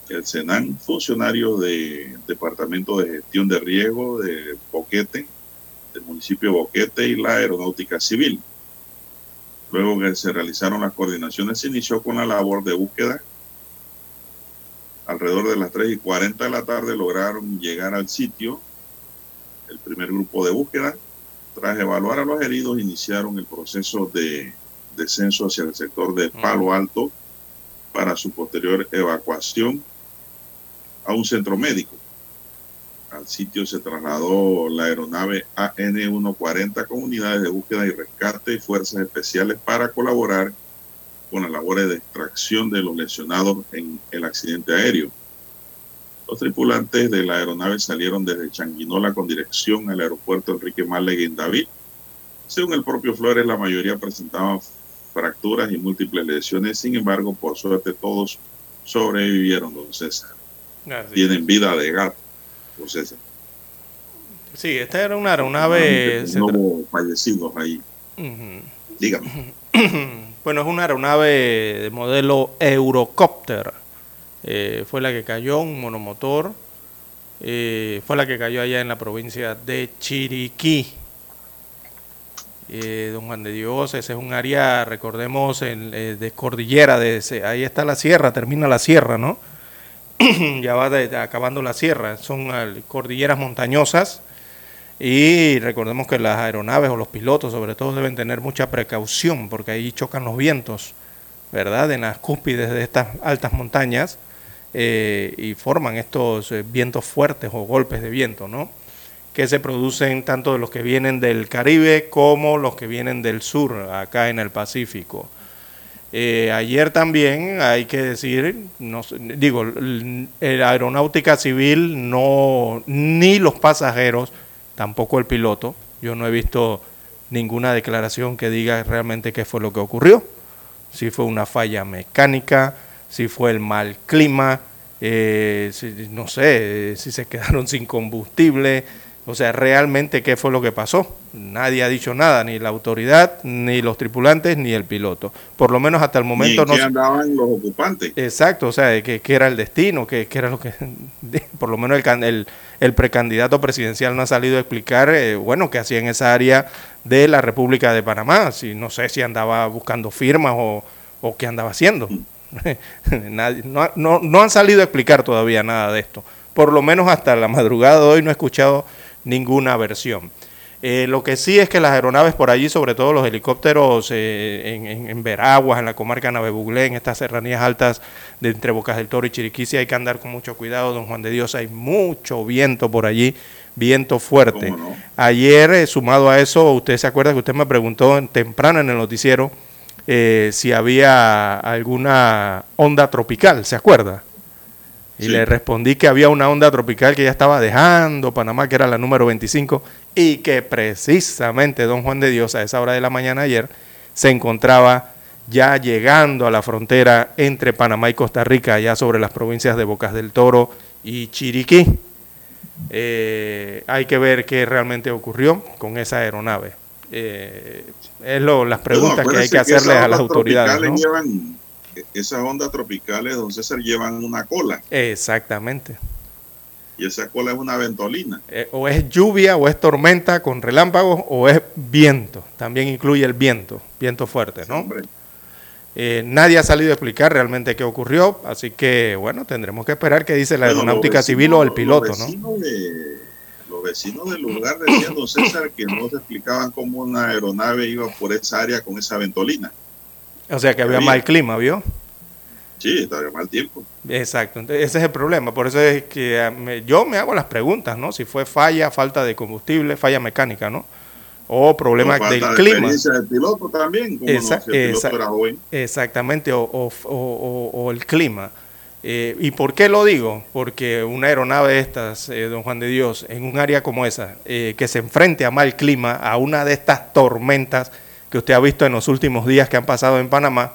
el SENAN, funcionario del Departamento de Gestión de Riesgo de Boquete, del municipio de Boquete y la Aeronáutica Civil. Luego que se realizaron las coordinaciones, se inició con la labor de búsqueda. Alrededor de las 3 y 40 de la tarde lograron llegar al sitio. El primer grupo de búsqueda, tras evaluar a los heridos, iniciaron el proceso de descenso hacia el sector de Palo Alto para su posterior evacuación a un centro médico. Al sitio se trasladó la aeronave AN-140 con unidades de búsqueda y rescate y fuerzas especiales para colaborar con las labores de extracción de los lesionados en el accidente aéreo. Los tripulantes de la aeronave salieron desde Changuinola con dirección al aeropuerto Enrique Málaga en David. Según el propio Flores, la mayoría presentaban fracturas y múltiples lesiones. Sin embargo, por suerte, todos sobrevivieron, don César tienen vida de gato. Pues Sí, esta era una aeronave. No hubo fallecidos ahí. Dígame. bueno, es una aeronave de modelo Eurocopter. Eh, fue la que cayó, un monomotor. Eh, fue la que cayó allá en la provincia de Chiriquí. Eh, don Juan de Dios, ese es un área, recordemos, en, de cordillera, de ese, ahí está la sierra, termina la sierra, ¿no? ya va acabando la sierra, son cordilleras montañosas y recordemos que las aeronaves o los pilotos sobre todo deben tener mucha precaución porque ahí chocan los vientos, ¿verdad? En las cúspides de estas altas montañas eh, y forman estos eh, vientos fuertes o golpes de viento, ¿no? Que se producen tanto de los que vienen del Caribe como los que vienen del sur, acá en el Pacífico. Eh, ayer también hay que decir, digo, la aeronáutica civil no, ni los pasajeros, tampoco el piloto. Yo no he visto ninguna declaración que diga realmente qué fue lo que ocurrió. Si fue una falla mecánica, si fue el mal clima, eh, no sé, si se quedaron sin combustible, o sea, realmente qué fue lo que pasó. Nadie ha dicho nada, ni la autoridad, ni los tripulantes, ni el piloto. Por lo menos hasta el momento no. andaban los ocupantes? Exacto, o sea, qué era el destino, qué era lo que. Por lo menos el, el, precandidato presidencial no ha salido a explicar, eh, bueno, qué hacía en esa área de la República de Panamá. Si no sé si andaba buscando firmas o, o qué andaba haciendo. no, no, no han salido a explicar todavía nada de esto. Por lo menos hasta la madrugada de hoy no he escuchado ninguna versión. Eh, lo que sí es que las aeronaves por allí, sobre todo los helicópteros eh, en, en, Veraguas, en la comarca Navebuglé, en estas serranías altas de entre Bocas del Toro y Chiriquí, hay que andar con mucho cuidado, don Juan de Dios, hay mucho viento por allí, viento fuerte. Ayer, eh, sumado a eso, usted se acuerda que usted me preguntó temprano en el noticiero si había alguna onda tropical, ¿se acuerda? Y le respondí que había una onda tropical que ya estaba dejando Panamá, que era la número 25, y que precisamente don Juan de Dios a esa hora de la mañana ayer se encontraba ya llegando a la frontera entre Panamá y Costa Rica, allá sobre las provincias de Bocas del Toro y Chiriquí. Eh, hay que ver qué realmente ocurrió con esa aeronave. Eh, es lo, las preguntas que hay que hacerle a las autoridades. ¿no? Esas ondas tropicales, don César, llevan una cola. Exactamente. Y esa cola es una ventolina. Eh, o es lluvia, o es tormenta con relámpagos, o es viento. También incluye el viento, viento fuerte, ¿no? Eh, nadie ha salido a explicar realmente qué ocurrió, así que, bueno, tendremos que esperar qué dice la aeronáutica civil o el piloto, los ¿no? los vecinos del lugar decían, don César, que no se explicaban cómo una aeronave iba por esa área con esa ventolina. O sea que había, mal clima, ¿vio? Sí, estaba mal tiempo. Exacto, entonces ese es el problema. Por eso es que ah, yo me hago las preguntas, ¿no? Si fue falla, falta de combustible, falla mecánica, ¿no? O problema del clima. del piloto también, como Exactamente, o, el clima. Eh, ¿Y por qué lo digo? Porque una aeronave de estas, eh, don Juan de Dios, en un área como esa, eh, que se enfrente a mal clima, a una de estas tormentas, que usted ha visto en los últimos días que han pasado en Panamá,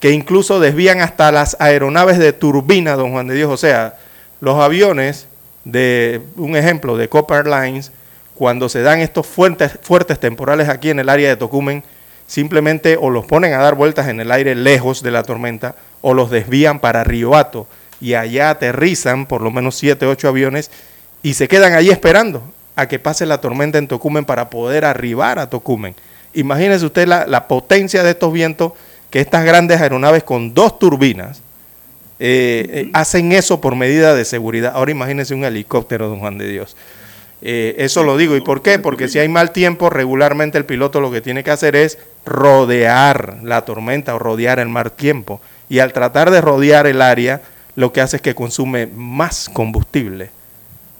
que incluso desvían hasta las aeronaves de turbina, don Juan de Dios. O sea, los aviones de, un ejemplo, de Copper Lines, cuando se dan estos fuertes, fuertes temporales aquí en el área de Tocumen, simplemente o los ponen a dar vueltas en el aire lejos de la tormenta o los desvían para Riohato y allá aterrizan por lo menos 7, 8 aviones y se quedan allí esperando a que pase la tormenta en Tocumen para poder arribar a Tocumen. Imagínese usted la, potencia de estos vientos que estas grandes aeronaves con dos turbinas eh, eh, hacen eso por medida de seguridad. Ahora imagínese un helicóptero, don Juan de Dios. Eh, eso lo digo. ¿Y por qué? Porque si hay mal tiempo, regularmente el piloto lo que tiene que hacer es rodear la tormenta o rodear el mal tiempo. Y al tratar de rodear el área, lo que hace es que consume más combustible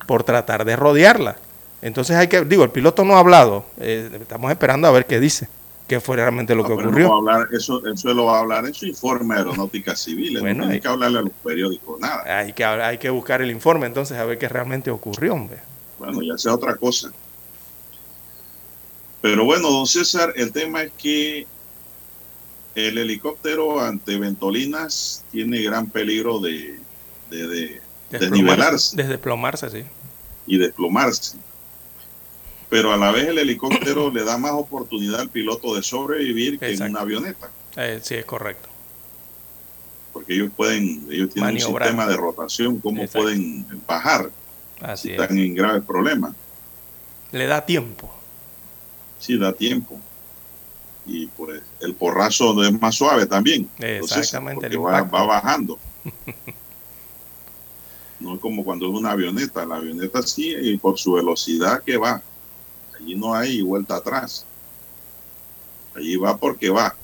por tratar de rodearla. Entonces hay que, digo, el piloto no ha hablado, eh, estamos esperando a ver qué dice, qué fue realmente lo que ocurrió. hablar, eso, eso lo va a hablar en su informe aeronáutica civil, no hay que hablarle a los periódicos, nada. Hay que, hay que buscar el informe entonces a ver qué realmente ocurrió, hombre. Bueno, ya sea otra cosa. Pero bueno, don César, el tema es que el helicóptero ante ventolinas tiene gran peligro de, de, de desnivelarse. De desplomarse, sí. Y desplomarse pero a la vez el helicóptero le da más oportunidad al piloto de sobrevivir que en una avioneta. Eh, sí, es correcto. Porque ellos pueden, ellos tienen un sistema de rotación, cómo pueden bajar Así si están en graves problemas. Le da tiempo. Sí, da tiempo. Y por el porrazo es más suave también. Exactamente. va, va bajando. no es como cuando es una avioneta. La avioneta sí, y por su velocidad que va. Allí no hay vuelta atrás. Allí va porque va.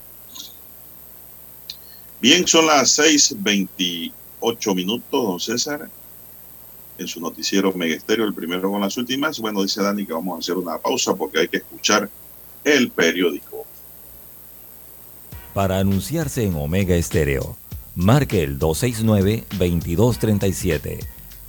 Bien, son las 6:28 minutos, don César. En su noticiero Megesterio, el primero con las últimas. Bueno, dice Dani que vamos a hacer una pausa porque hay que escuchar el periódico. Para anunciarse en Omega Estéreo, marque el 269-2237.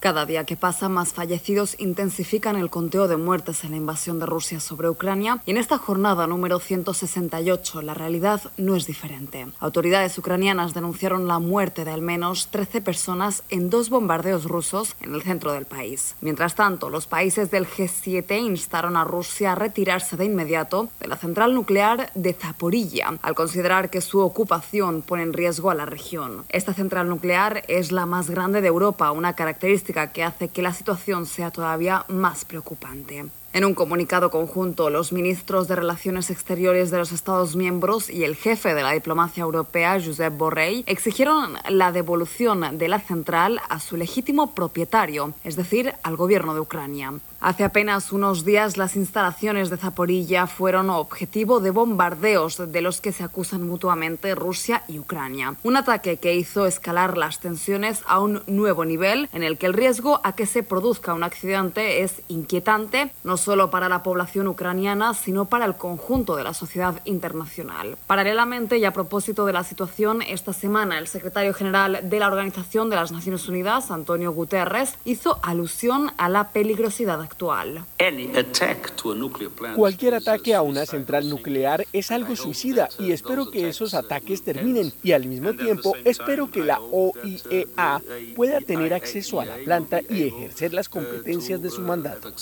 Cada día que pasa, más fallecidos intensifican el conteo de muertes en la invasión de Rusia sobre Ucrania y en esta jornada número 168 la realidad no es diferente. Autoridades ucranianas denunciaron la muerte de al menos 13 personas en dos bombardeos rusos en el centro del país. Mientras tanto, los países del G7 instaron a Rusia a retirarse de inmediato de la central nuclear de Zaporilla, al considerar que su ocupación pone en riesgo a la región. Esta central nuclear es la más grande de Europa, una característica que hace que la situación sea todavía más preocupante. En un comunicado conjunto, los ministros de Relaciones Exteriores de los Estados miembros y el jefe de la diplomacia europea, Josep Borrell, exigieron la devolución de la central a su legítimo propietario, es decir, al gobierno de Ucrania. Hace apenas unos días las instalaciones de Zaporilla fueron objetivo de bombardeos de los que se acusan mutuamente Rusia y Ucrania. Un ataque que hizo escalar las tensiones a un nuevo nivel en el que el riesgo a que se produzca un accidente es inquietante, no solo para la población ucraniana, sino para el conjunto de la sociedad internacional. Paralelamente y a propósito de la situación, esta semana el secretario general de la Organización de las Naciones Unidas, Antonio Guterres, hizo alusión a la peligrosidad actual. Cualquier ataque a una central nuclear es algo suicida y espero que esos ataques terminen y al mismo tiempo espero que la OIEA pueda tener acceso a la planta y ejercer las competencias de su mandato.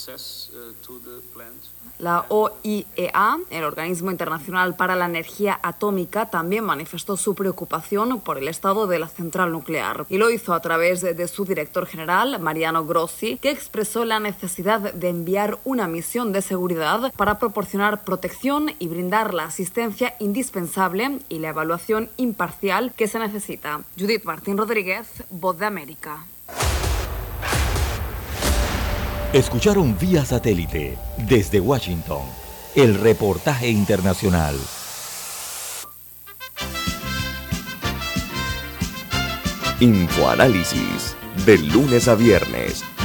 La OIEA, el Organismo Internacional para la Energía Atómica, también manifestó su preocupación por el estado de la central nuclear y lo hizo a través de su director general, Mariano Grossi, que expresó la necesidad de enviar una misión de seguridad para proporcionar protección y brindar la asistencia indispensable y la evaluación imparcial que se necesita. Judith Martín Rodríguez, Voz de América. Escucharon vía satélite desde Washington el reportaje internacional. Infoanálisis, de lunes a viernes,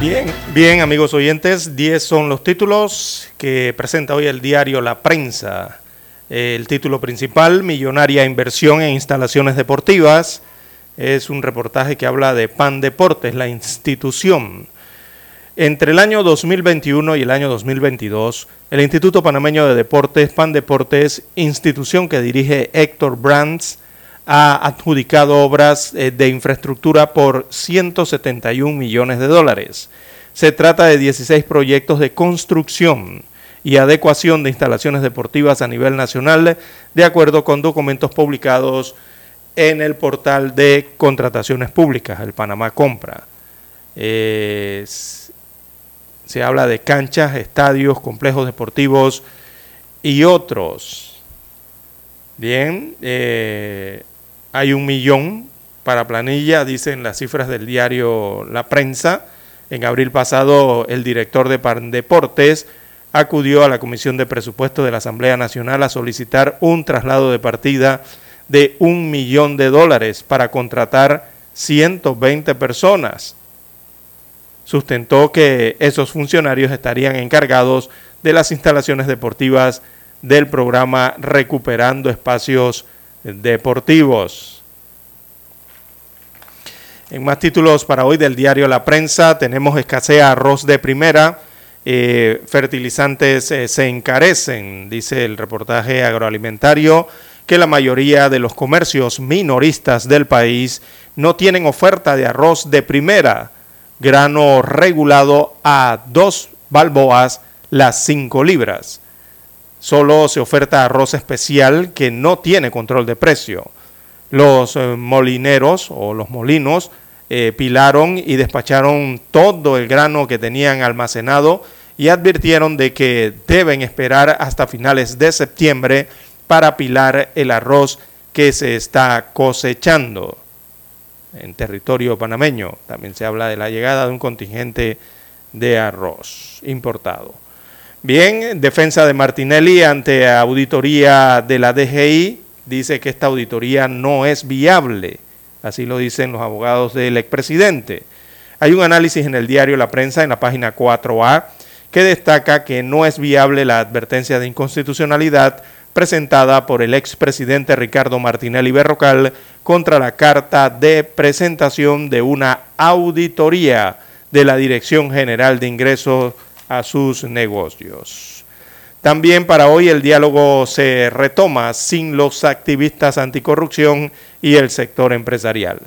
Bien, bien amigos oyentes, 10 son los títulos que presenta hoy el diario La Prensa. El título principal, Millonaria inversión en instalaciones deportivas. Es un reportaje que habla de PAN Deportes, la institución. Entre el año 2021 y el año 2022, el Instituto Panameño de Deportes, PAN Deportes, institución que dirige Héctor Brands, ha adjudicado obras eh, de infraestructura por 171 millones de dólares. Se trata de 16 proyectos de construcción y adecuación de instalaciones deportivas a nivel nacional, de acuerdo con documentos publicados en el portal de contrataciones públicas, el Panamá Compra. se habla de canchas, estadios, complejos deportivos y otros. Bien, eh, hay un millón para planilla, dicen las cifras del diario La Prensa. En abril pasado, el director de Deportes acudió a la Comisión de Presupuestos de la Asamblea Nacional a solicitar un traslado de partida de un millón de dólares para contratar 120 personas. Sustentó que esos funcionarios estarían encargados de las instalaciones deportivas del programa Recuperando Espacios Deportivos. En más títulos para hoy del diario La Prensa tenemos escasea arroz de primera, eh, fertilizantes eh, se encarecen, dice el reportaje agroalimentario, que la mayoría de los comercios minoristas del país no tienen oferta de arroz de primera, grano regulado a dos balboas las cinco libras. Solo se oferta arroz especial que no tiene control de precio. Los eh, molineros o los molinos pilaron y despacharon todo el grano que tenían almacenado y advirtieron de que deben esperar hasta finales de septiembre para pilar el arroz que se está cosechando en territorio panameño. También se habla de la llegada de un contingente de arroz importado. Bien, defensa de Martinelli ante auditoría de la DGI dice que esta auditoría no es viable. Así lo dicen los abogados del expresidente. Hay un análisis en el diario La Prensa en la página 4A que destaca que no es viable la advertencia de inconstitucionalidad presentada por el expresidente Ricardo Martinelli Berrocal contra la carta de presentación de una auditoría de la Dirección General de Ingresos a sus negocios. También para hoy el diálogo se retoma sin los activistas anticorrupción y el sector empresarial.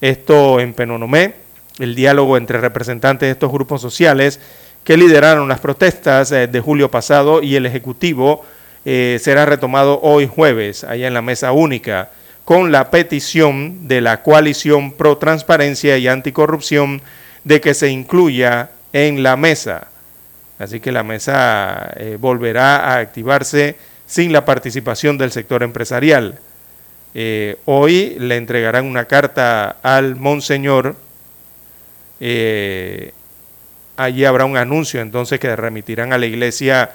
Esto en Penonomé, el diálogo entre representantes de estos grupos sociales que lideraron las protestas eh, de julio pasado y el Ejecutivo eh, será retomado hoy jueves, allá en la mesa única, con la petición de la coalición pro transparencia y anticorrupción de que se incluya en la mesa. Así que la mesa eh, volverá a activarse sin la participación del sector empresarial. hoy le entregarán una carta al monseñor allí habrá un anuncio entonces que remitirán a la iglesia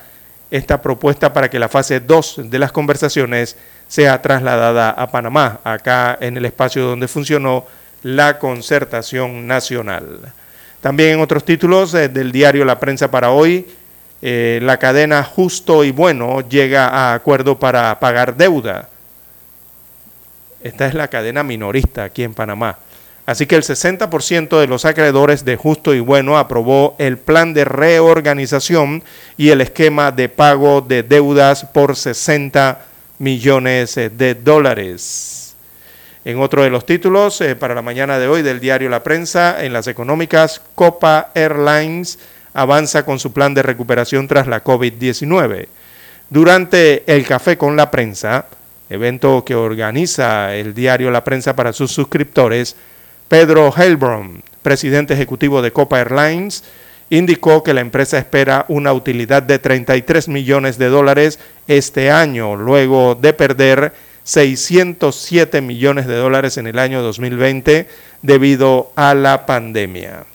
esta propuesta para que la fase 2 de las conversaciones sea trasladada a Panamá, acá en el espacio donde funcionó la concertación nacional. También en otros títulos eh, del diario La Prensa para hoy, eh, la cadena Justo y Bueno llega a acuerdo para pagar deuda. Esta es la cadena minorista aquí en Panamá. Así que el 60% de los acreedores de Justo y Bueno aprobó el plan de reorganización y el esquema de pago de deudas por 60 millones de dólares. En otro de los títulos, eh, para la mañana de hoy del diario La Prensa, en las económicas, Copa Airlines avanza con su plan de recuperación tras la COVID-19. Durante el café con la prensa, evento que organiza el diario La Prensa para sus suscriptores, Pedro Heilbron, presidente ejecutivo de Copa Airlines, indicó que la empresa espera una utilidad de 33 millones de dólares este año, luego de perder 607 millones de dólares en el año 2020 debido a la pandemia.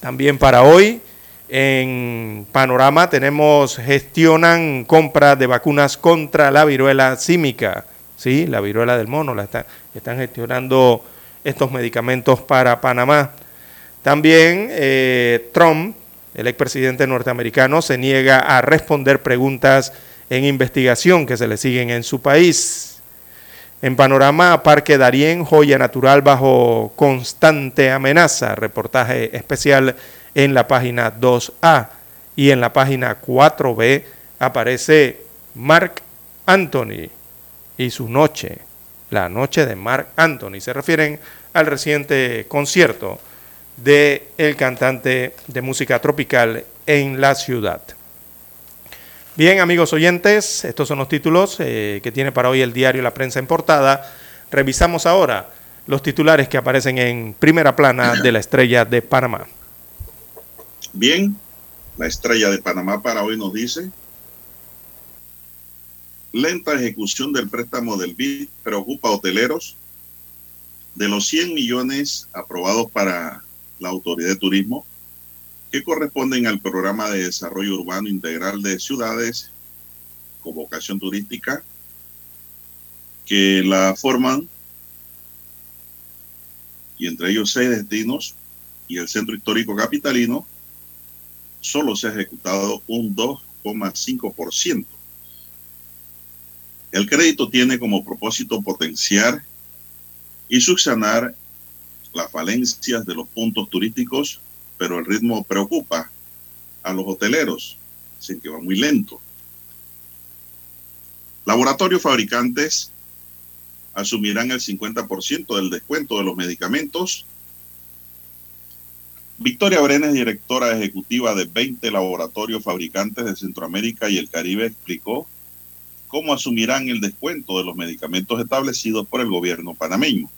También para hoy, en Panorama tenemos, gestionan compra de vacunas contra la viruela símica, ¿sí? la viruela del mono, la están gestionando estos medicamentos para Panamá. También eh, Trump, el expresidente norteamericano, se niega a responder preguntas en investigación que se le siguen en su país. En panorama, Parque Darién, joya natural bajo constante amenaza. Reportaje especial en la página 2A. Y en la página 4B aparece Mark Anthony y su noche la noche de Mark Anthony. Se refieren al reciente concierto del el cantante de música tropical en la ciudad. Bien, amigos oyentes, estos son los títulos eh, que tiene para hoy el diario La Prensa en Portada. Revisamos ahora los titulares que aparecen en primera plana de la estrella de Panamá. Bien, la estrella de Panamá para hoy nos dice, lenta ejecución del préstamo del BID preocupa a hoteleros. De los 100 millones aprobados para la Autoridad de Turismo, que corresponden al Programa de Desarrollo Urbano Integral de Ciudades con vocación turística, que la forman, y entre ellos seis destinos, y el Centro Histórico Capitalino, solo se ha ejecutado un 2,5%. El crédito tiene como propósito potenciar y subsanar las falencias de los puntos turísticos, pero el ritmo preocupa a los hoteleros, dicen que va muy lento. Laboratorios fabricantes asumirán el 50% del descuento de los medicamentos. Victoria Brenes, directora ejecutiva de 20 laboratorios fabricantes de Centroamérica y el Caribe, explicó cómo asumirán el descuento de los medicamentos establecidos por el gobierno panameño.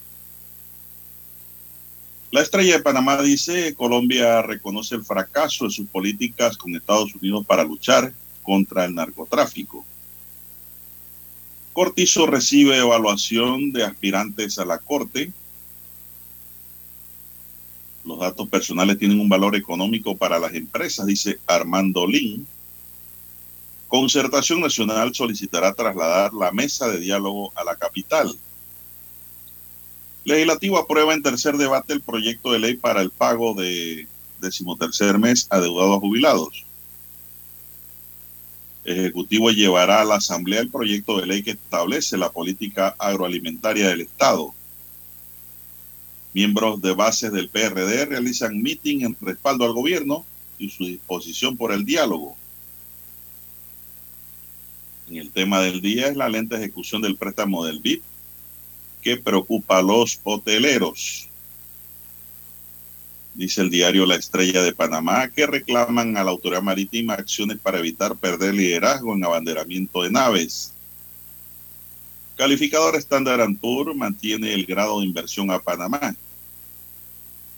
La estrella de Panamá dice, Colombia reconoce el fracaso de sus políticas con Estados Unidos para luchar contra el narcotráfico. Cortizo recibe evaluación de aspirantes a la Corte. Los datos personales tienen un valor económico para las empresas, dice Armando Lin. Concertación Nacional solicitará trasladar la mesa de diálogo a la capital. Legislativo aprueba en tercer debate el proyecto de ley para el pago de decimotercer mes a deudados jubilados. Ejecutivo llevará a la Asamblea el proyecto de ley que establece la política agroalimentaria del Estado. Miembros de bases del PRD realizan meeting en respaldo al gobierno y su disposición por el diálogo. En el tema del día es la lenta ejecución del préstamo del BIP que preocupa a los hoteleros. Dice el diario La Estrella de Panamá que reclaman a la autoridad marítima acciones para evitar perder liderazgo en abanderamiento de naves. Calificador Standard Poor's mantiene el grado de inversión a Panamá.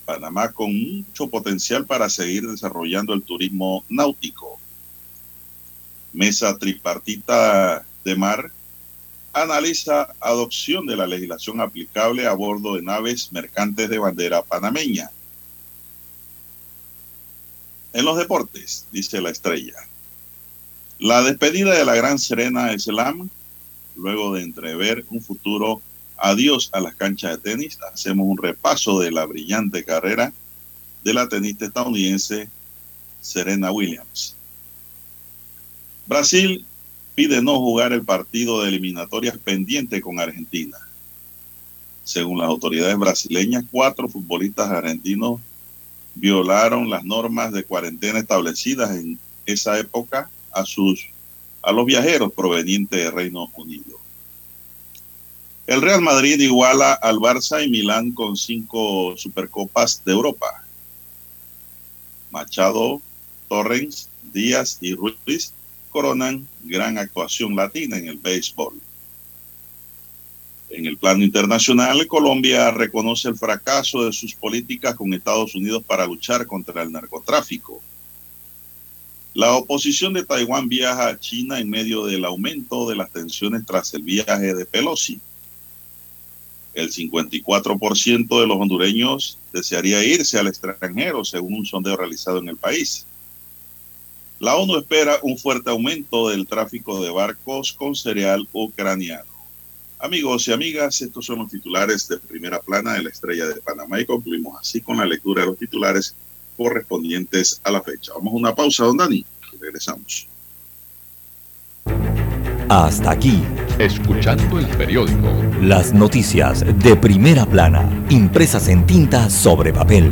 Panamá con mucho potencial para seguir desarrollando el turismo náutico. Mesa tripartita de mar analiza adopción de la legislación aplicable a bordo de naves mercantes de bandera panameña. En los deportes, dice la estrella. La despedida de la Gran Serena Slam, luego de entrever un futuro adiós a las canchas de tenis, hacemos un repaso de la brillante carrera de la tenista estadounidense Serena Williams. Brasil pide no jugar el partido de eliminatorias pendiente con Argentina. Según las autoridades brasileñas, cuatro futbolistas argentinos violaron las normas de cuarentena establecidas en esa época a sus a los viajeros provenientes de Reino Unido. El Real Madrid iguala al Barça y Milán con cinco Supercopas de Europa. Machado, Torrens, Díaz y Ruiz coronan gran actuación latina en el béisbol. En el plano internacional, Colombia reconoce el fracaso de sus políticas con Estados Unidos para luchar contra el narcotráfico. La oposición de Taiwán viaja a China en medio del aumento de las tensiones tras el viaje de Pelosi. El 54% de los hondureños desearía irse al extranjero, según un sondeo realizado en el país. La ONU espera un fuerte aumento del tráfico de barcos con cereal ucraniano. Amigos y amigas, estos son los titulares de primera plana de la Estrella de Panamá y concluimos así con la lectura de los titulares correspondientes a la fecha. Vamos a una pausa, don Dani. Regresamos. Hasta aquí. Escuchando el periódico. Las noticias de primera plana, impresas en tinta sobre papel.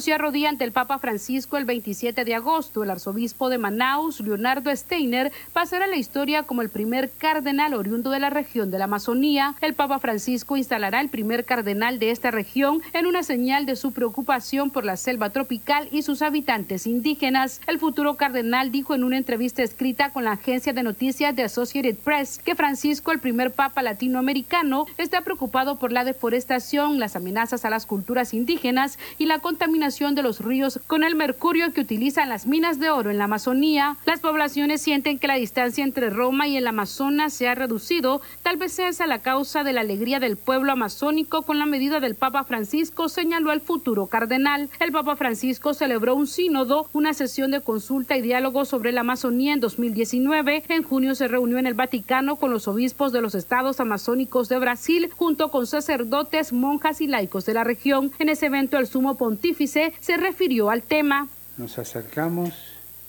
Se arrodilla ante el Papa Francisco el 27 de agosto, el arzobispo de Manaus, Leonardo Steiner, pasará a la historia como el primer cardenal oriundo de la región de la Amazonía. El Papa Francisco instalará el primer cardenal de esta región en una señal de su preocupación por la selva tropical y sus habitantes indígenas. El futuro cardenal dijo en una entrevista escrita con la agencia de noticias de Associated Press que Francisco, el primer papa latinoamericano, está preocupado por la deforestación, las amenazas a las culturas indígenas y la contaminación de los ríos con el mercurio que utilizan las minas de oro en la Amazonía. Las poblaciones sienten que la distancia entre Roma y el Amazonas se ha reducido. Tal vez sea esa la causa de la alegría del pueblo amazónico con la medida del Papa Francisco, señaló el futuro cardenal. El Papa Francisco celebró un sínodo, una sesión de consulta y diálogo sobre la Amazonía en 2019. En junio se reunió en el Vaticano con los obispos de los estados amazónicos de Brasil, junto con sacerdotes, monjas y laicos de la región. En ese evento, el sumo pontífice se refirió al tema. Nos acercamos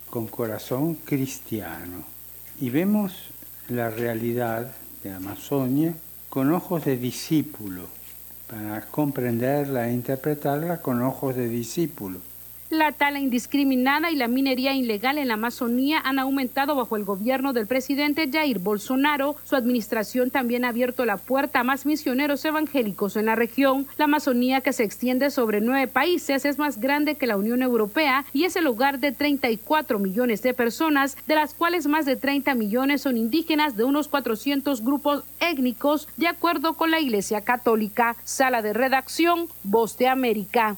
con corazón cristiano y vemos la realidad de Amazonia con ojos de discípulo, para comprenderla e interpretarla con ojos de discípulo. La tala indiscriminada y la minería ilegal en la Amazonía han aumentado bajo el gobierno del presidente Jair Bolsonaro. Su administración también ha abierto la puerta a más misioneros evangélicos en la región. La Amazonía, que se extiende sobre nueve países, es más grande que la Unión Europea y es el hogar de 34 millones de personas, de las cuales más de 30 millones son indígenas de unos 400 grupos étnicos, de acuerdo con la Iglesia Católica. Sala de redacción, Voz de América.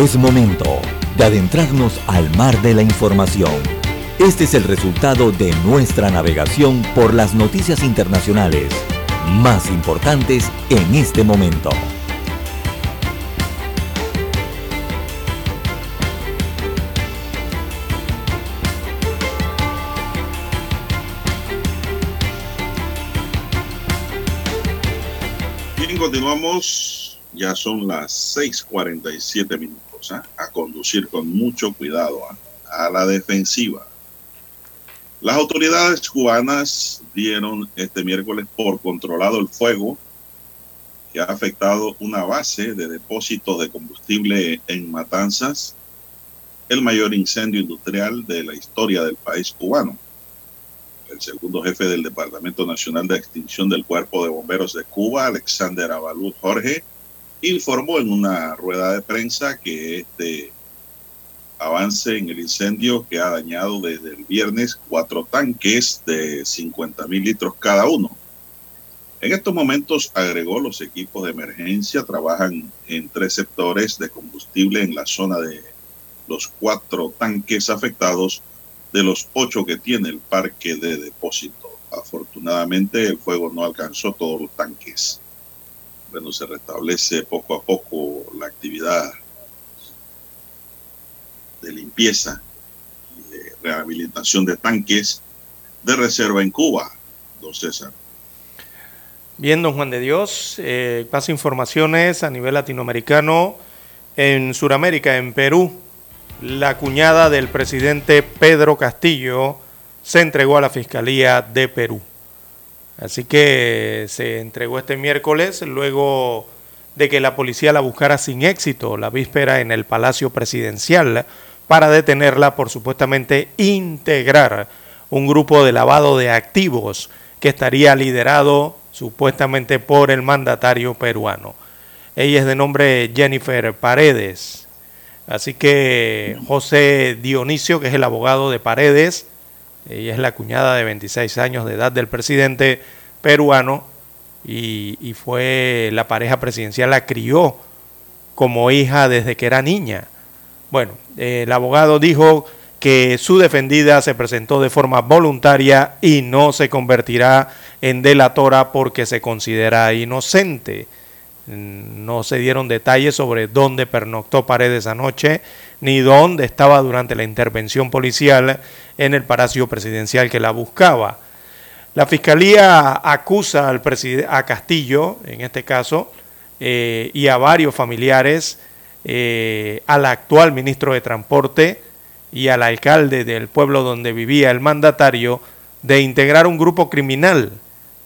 Es momento de adentrarnos al mar de la información. Este es el resultado de nuestra navegación por las noticias internacionales más importantes en este momento. Bien, continuamos. Ya son las 6:47 minutos. A conducir con mucho cuidado, a la defensiva. Las autoridades cubanas dieron este miércoles por controlado el fuego que ha afectado una base de depósito de combustible en Matanzas, el mayor incendio industrial de la historia del país cubano. El segundo jefe del Departamento Nacional de Extinción del Cuerpo de Bomberos de Cuba, Alexander Abalú Jorge, informó en una rueda de prensa que este avance en el incendio que ha dañado desde el viernes cuatro tanques de 50 mil litros cada uno. En estos momentos, agregó, los equipos de emergencia trabajan en tres sectores de combustible en la zona de los cuatro tanques afectados de los ocho que tiene el parque de depósito. Afortunadamente, el fuego no alcanzó todos los tanques. Bueno, se restablece poco a poco la actividad de limpieza y de rehabilitación de tanques de reserva en Cuba, don César. Bien, don Juan de Dios, eh, pasa informaciones a nivel latinoamericano. En Sudamérica, en Perú, la cuñada del presidente Pedro Castillo se entregó a la Fiscalía de Perú. Así que se entregó este miércoles luego de que la policía la buscara sin éxito la víspera en el Palacio Presidencial para detenerla por supuestamente integrar un grupo de lavado de activos que estaría liderado supuestamente por el mandatario peruano. Ella es de nombre Jennifer Paredes. Así que José Dionisio, que es el abogado de Paredes, ella es la cuñada de 26 años de edad del presidente peruano y, fue la pareja presidencial, la crió como hija desde que era niña. Bueno, el abogado dijo que su defendida se presentó de forma voluntaria y no se convertirá en delatora porque se considera inocente. No se dieron detalles sobre dónde pernoctó Paredes anoche, ni dónde estaba durante la intervención policial en el Palacio Presidencial que la buscaba. La Fiscalía acusa al a Castillo, en este caso, eh, y a varios familiares, eh, al actual ministro de Transporte y al alcalde del pueblo donde vivía el mandatario, de integrar un grupo criminal.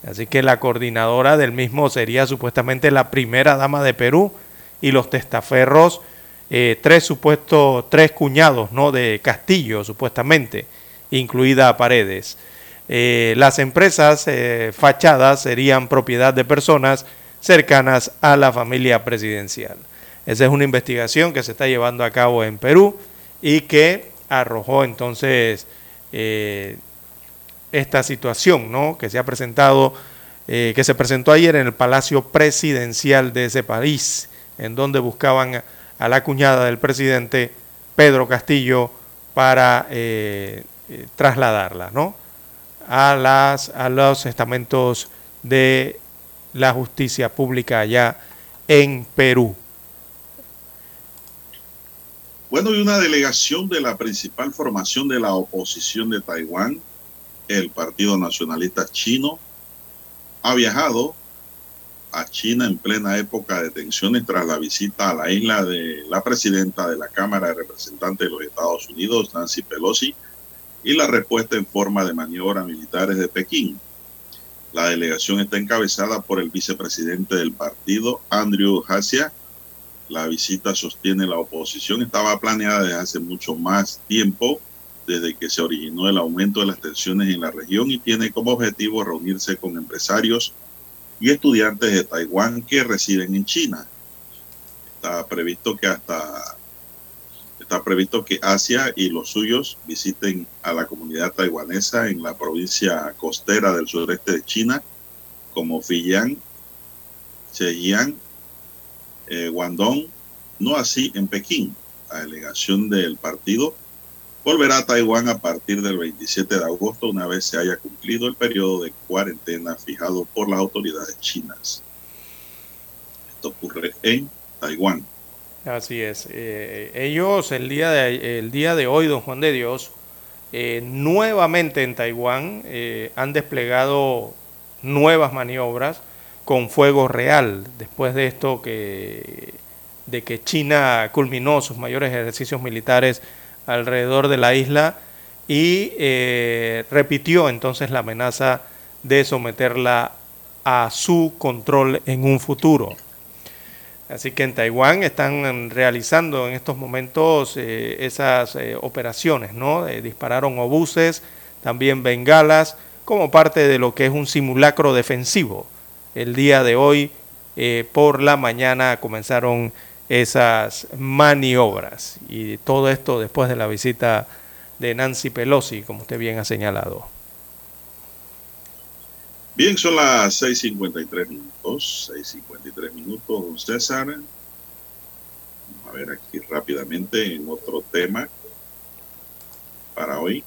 Así que la coordinadora del mismo sería supuestamente la primera dama de Perú y los testaferros, eh, tres supuestos, tres cuñados ¿no? de Castillo, supuestamente, incluida Paredes. Eh, las empresas eh, fachadas serían propiedad de personas cercanas a la familia presidencial. Esa es una investigación que se está llevando a cabo en Perú y que arrojó entonces esta situación ¿no? que se ha presentado, que se presentó ayer en el Palacio Presidencial de ese país, en donde buscaban a la cuñada del presidente Pedro Castillo para trasladarla, ¿no? a, las, a los estamentos de la justicia pública allá en Perú. Bueno, y una delegación de la principal formación de la oposición de Taiwán, el Partido Nacionalista Chino, ha viajado a China en plena época de tensiones tras la visita a la isla de la presidenta de la Cámara de Representantes de los Estados Unidos, Nancy Pelosi, y la respuesta en forma de maniobra militares de Pekín. La delegación está encabezada por el vicepresidente del partido, Andrew Hasia. La visita sostiene la oposición, estaba planeada desde hace mucho más tiempo, desde que se originó el aumento de las tensiones en la región y tiene como objetivo reunirse con empresarios y estudiantes de Taiwán que residen en China. Está previsto que hasta Está previsto que Asia y los suyos visiten a la comunidad taiwanesa en la provincia costera del sureste de China, como Fujian, Zhejiang, eh, Guangdong, no así en Pekín. La delegación del partido volverá a Taiwán a partir del 27 de agosto, una vez se haya cumplido el periodo de cuarentena fijado por las autoridades chinas. Esto ocurre en Taiwán. Así es. Eh, ellos el día, de, el día de hoy, don Juan de Dios, eh, nuevamente en Taiwán eh, han desplegado nuevas maniobras con fuego real, después de esto que, de que China culminó sus mayores ejercicios militares alrededor de la isla y repitió entonces la amenaza de someterla a su control en un futuro. Así que en Taiwán están realizando en estos momentos eh, esas eh, operaciones, ¿no? Eh, dispararon obuses, también bengalas, como parte de lo que es un simulacro defensivo el día de hoy eh, por la mañana comenzaron esas maniobras. Y todo esto después de la visita de Nancy Pelosi, como usted bien ha señalado. Bien, son las 6.53 minutos, 6.53 minutos, don César. Vamos a ver aquí rápidamente en otro tema para hoy.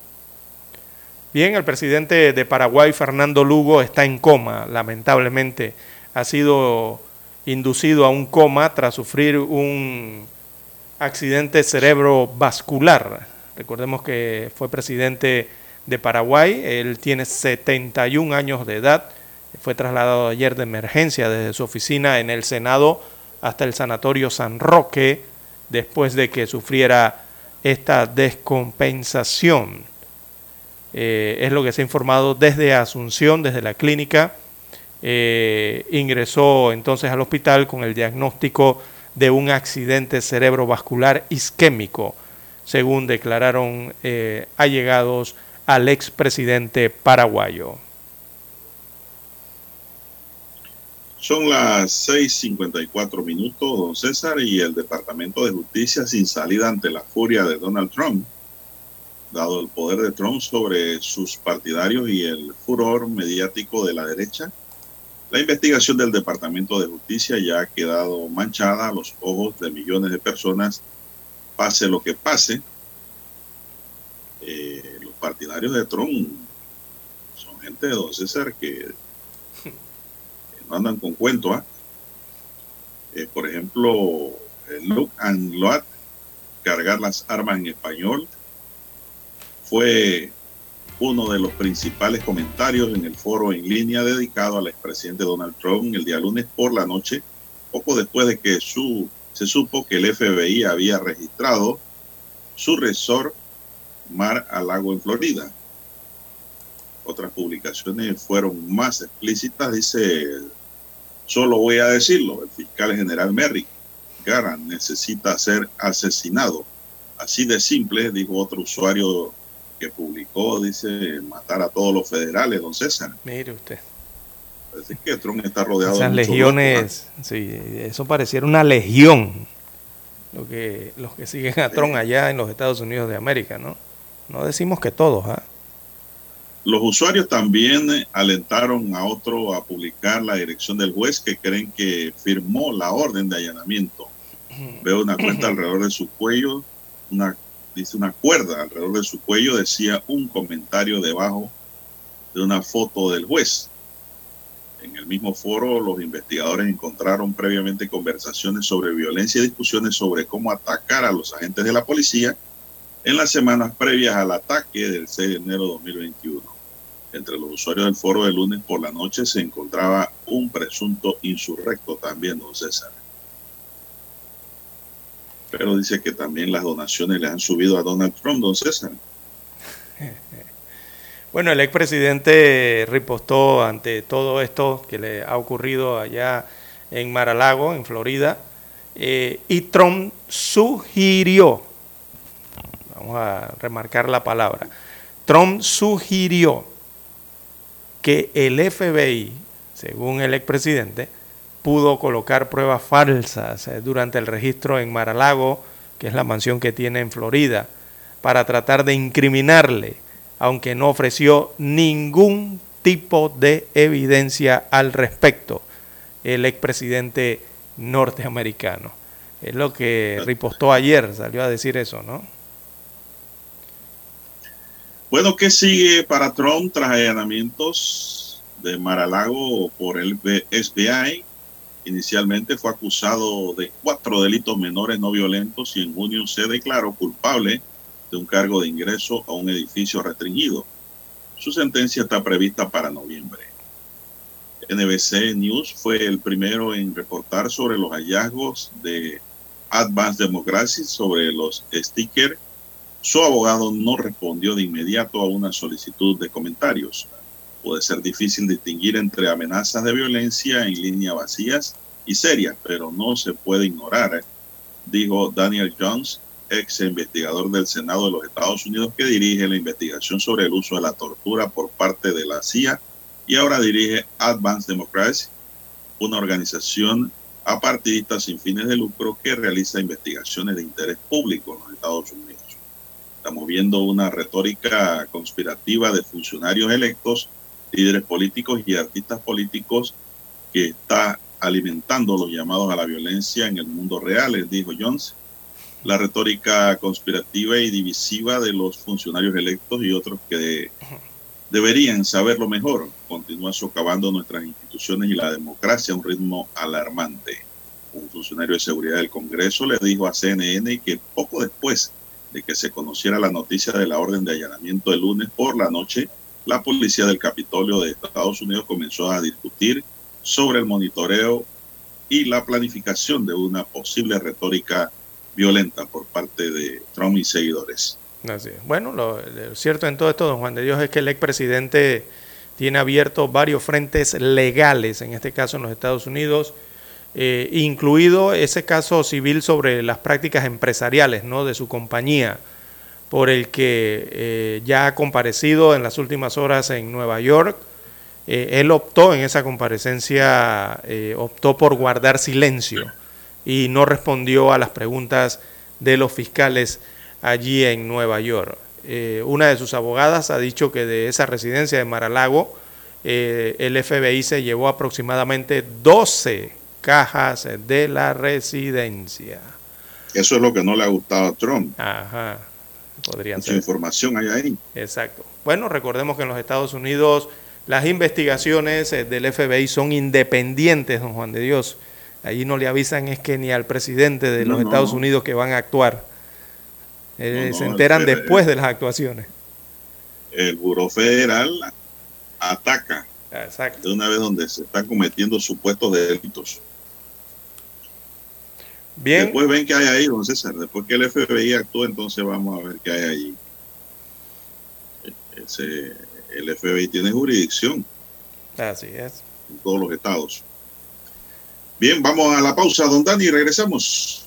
Bien, el presidente de Paraguay, Fernando Lugo, está en coma, lamentablemente. Ha sido inducido a un coma tras sufrir un accidente cerebrovascular. Recordemos que fue presidente de Paraguay, él tiene 71 años de edad, fue trasladado ayer de emergencia desde su oficina en el Senado hasta el Sanatorio San Roque después de que sufriera esta descompensación. Eh, es lo que se ha informado desde Asunción, desde la clínica eh, ingresó entonces al hospital con el diagnóstico de un accidente cerebrovascular isquémico, según declararon eh, allegados al expresidente paraguayo. Son las 6:54 minutos, don César, y el Departamento de Justicia sin salida ante la furia de Donald Trump, dado el poder de Trump sobre sus partidarios y el furor mediático de la derecha la investigación del Departamento de Justicia ya ha quedado manchada a los ojos de millones de personas, pase lo que pase. Eh, los partidarios de Trump son gente de don César que, no andan con cuento. ¿ah? Eh, por ejemplo, Look and Load, cargar las armas en español, fue uno de los principales comentarios en el foro en línea dedicado al expresidente Donald Trump el día lunes por la noche, poco después de que se supo que el FBI había registrado su resort Mar a Lago en Florida. Otras publicaciones fueron más explícitas, dice, solo voy a decirlo, el fiscal general Merrick Garland necesita ser asesinado. Así de simple, dijo otro usuario que publicó, dice, matar a todos los federales, don César. Mire usted. Parece que Trump está rodeado Esas legiones, sí, eso pareciera una legión, lo que, los que siguen a Trump allá en los Estados Unidos de América, ¿no? No decimos que todos, ¿ah? Los usuarios también alentaron a otro a publicar la dirección del juez que creen que firmó la orden de allanamiento. Veo una cuenta alrededor de su cuello, una dice una cuerda alrededor de su cuello, decía un comentario debajo de una foto del juez. En el mismo foro, los investigadores encontraron previamente conversaciones sobre violencia y discusiones sobre cómo atacar a los agentes de la policía en las semanas previas al ataque del 6 de enero de 2021. Entre los usuarios del foro de lunes por la noche se encontraba un presunto insurrecto también, don César pero dice que también las donaciones le han subido a Donald Trump, don César. Bueno, el expresidente ripostó ante todo esto que le ha ocurrido allá en Maralago, en Florida, eh, y Trump sugirió, vamos a remarcar la palabra, Trump sugirió que el FBI, según el expresidente, pudo colocar pruebas falsas eh, durante el registro en Maralago, que es la mansión que tiene en Florida, para tratar de incriminarle, aunque no ofreció ningún tipo de evidencia al respecto el expresidente norteamericano. Es lo que ripostó ayer, salió a decir eso, ¿no? Bueno, ¿qué sigue para Trump tras allanamientos de Maralago por el FBI? Inicialmente fue acusado de cuatro delitos menores no violentos y en junio se declaró culpable de un cargo de ingreso a un edificio restringido. Su sentencia está prevista para noviembre. NBC News fue el primero en reportar sobre los hallazgos de Advanced Democracy sobre los stickers. Su abogado no respondió de inmediato a una solicitud de comentarios. Puede ser difícil distinguir entre amenazas de violencia en línea vacías y serias, pero no se puede ignorar, ¿eh? dijo Daniel Jones, ex investigador del Senado de los Estados Unidos que dirige la investigación sobre el uso de la tortura por parte de la CIA y ahora dirige Advanced Democracy, una organización apartidista sin fines de lucro que realiza investigaciones de interés público en los Estados Unidos. Estamos viendo una retórica conspirativa de funcionarios electos, líderes políticos y artistas políticos que está alimentando los llamados a la violencia en el mundo real, dijo Jones. La retórica conspirativa y divisiva de los funcionarios electos y otros que deberían saberlo mejor. Continúa socavando nuestras instituciones y la democracia a un ritmo alarmante. Un funcionario de seguridad del Congreso le dijo a CNN que poco después de que se conociera la noticia de la orden de allanamiento el lunes por la noche, la policía del Capitolio de Estados Unidos comenzó a discutir sobre el monitoreo y la planificación de una posible retórica violenta por parte de Trump y seguidores. Así. Bueno, lo, cierto en todo esto, don Juan de Dios, es que el expresidente tiene abiertos varios frentes legales, en este caso en los Estados Unidos, eh, incluido ese caso civil sobre las prácticas empresariales ¿no? de su compañía, por el que eh, ya ha comparecido en las últimas horas en Nueva York. Eh, él optó en esa comparecencia, optó por guardar silencio y no respondió a las preguntas de los fiscales allí en Nueva York. una de sus abogadas ha dicho que de esa residencia de Maralago, el FBI se llevó aproximadamente 12 cajas de la residencia. Eso es lo que no le ha gustado a Trump. Ajá. Podría Mucha información hay ahí. Exacto. Bueno, recordemos que en los Estados Unidos las investigaciones eh, del FBI son independientes, don Juan de Dios. Allí no le avisan es que ni al presidente de los Estados Unidos que van a actuar. Eh, se enteran después de las actuaciones. El Buró Federal ataca Exacto. de una vez donde se están cometiendo supuestos delitos. Bien. Después ven que hay ahí, don César. Después que el FBI actúa, entonces vamos a ver qué hay allí. Ese, el FBI tiene jurisdicción. Así es. En todos los estados. Bien, vamos a la pausa, don Dani, y regresamos.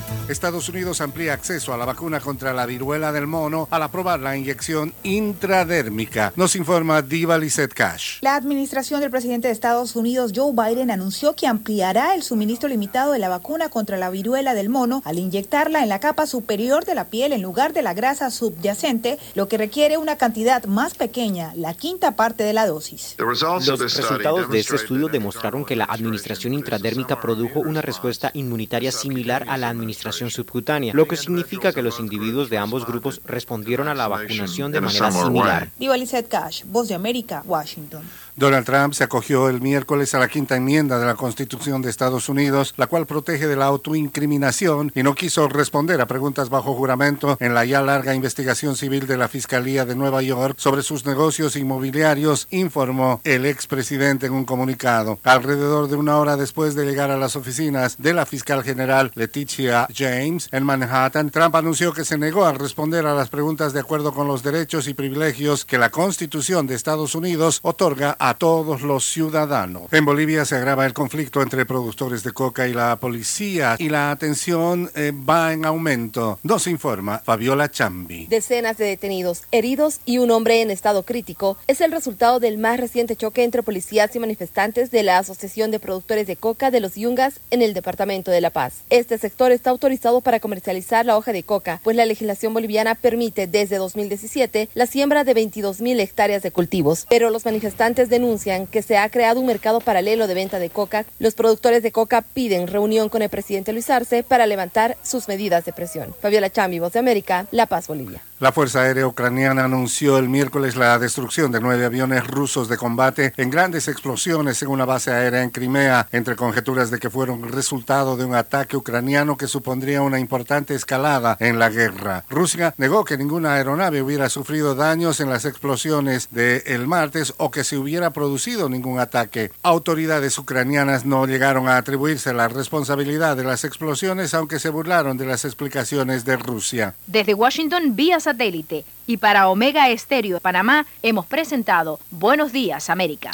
Estados Unidos amplía acceso a la vacuna contra la viruela del mono al aprobar la inyección intradérmica. Nos informa Diva Lizette Cash. La administración del presidente de Estados Unidos, Joe Biden, anunció que ampliará el suministro limitado de la vacuna contra la viruela del mono al inyectarla en la capa superior de la piel en lugar de la grasa subyacente, lo que requiere una cantidad más pequeña, la quinta parte de la dosis. Los resultados de este estudio demostraron que la administración intradérmica produjo una respuesta inmunitaria similar a la administración subcutánea, lo que significa que los individuos de ambos grupos respondieron a la vacunación de manera similar. Diva Cash, Voz de América, Washington. Donald Trump se acogió el miércoles a la quinta enmienda de la Constitución de Estados Unidos, la cual protege de la autoincriminación y no quiso responder a preguntas bajo juramento en la ya larga investigación civil de la Fiscalía de Nueva York sobre sus negocios inmobiliarios, informó el expresidente en un comunicado. Alrededor de una hora después de llegar a las oficinas de la fiscal general Leticia James en Manhattan, Trump anunció que se negó a responder a las preguntas de acuerdo con los derechos y privilegios que la Constitución de Estados Unidos otorga a todos los ciudadanos. En Bolivia se agrava el conflicto entre productores de coca y la policía y la atención eh, va en aumento. Nos informa Fabiola Chambi. Decenas de detenidos, heridos y un hombre en estado crítico es el resultado del más reciente choque entre policías y manifestantes de la Asociación de Productores de Coca de los Yungas en el departamento de La Paz. Este sector está autorizado para comercializar la hoja de coca, pues la legislación boliviana permite desde 2017 la siembra de 22 mil hectáreas de cultivos. Pero los manifestantes denuncian que se ha creado un mercado paralelo de venta de coca. Los productores de coca piden reunión con el presidente Luis Arce para levantar sus medidas de presión. Fabiola Chambi, Voz de América, La Paz, Bolivia. La Fuerza Aérea Ucraniana anunció el miércoles la destrucción de nueve aviones rusos de combate en grandes explosiones en una base aérea en Crimea, entre conjeturas de que fueron resultado de un ataque ucraniano que supondría una importante escalada en la guerra. Rusia negó que ninguna aeronave hubiera sufrido daños en las explosiones del martes o que se hubiera producido ningún ataque. Autoridades ucranianas no llegaron a atribuirse la responsabilidad de las explosiones, aunque se burlaron de las explicaciones de Rusia. Desde Washington vía satélite y para Omega Estéreo de Panamá hemos presentado Buenos Días América.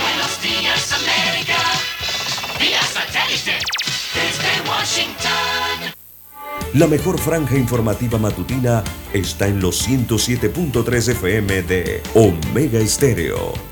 Buenos días, América. Vía satélite. Desde Washington. La mejor franja informativa matutina está en los 107.3 FM de Omega Estéreo.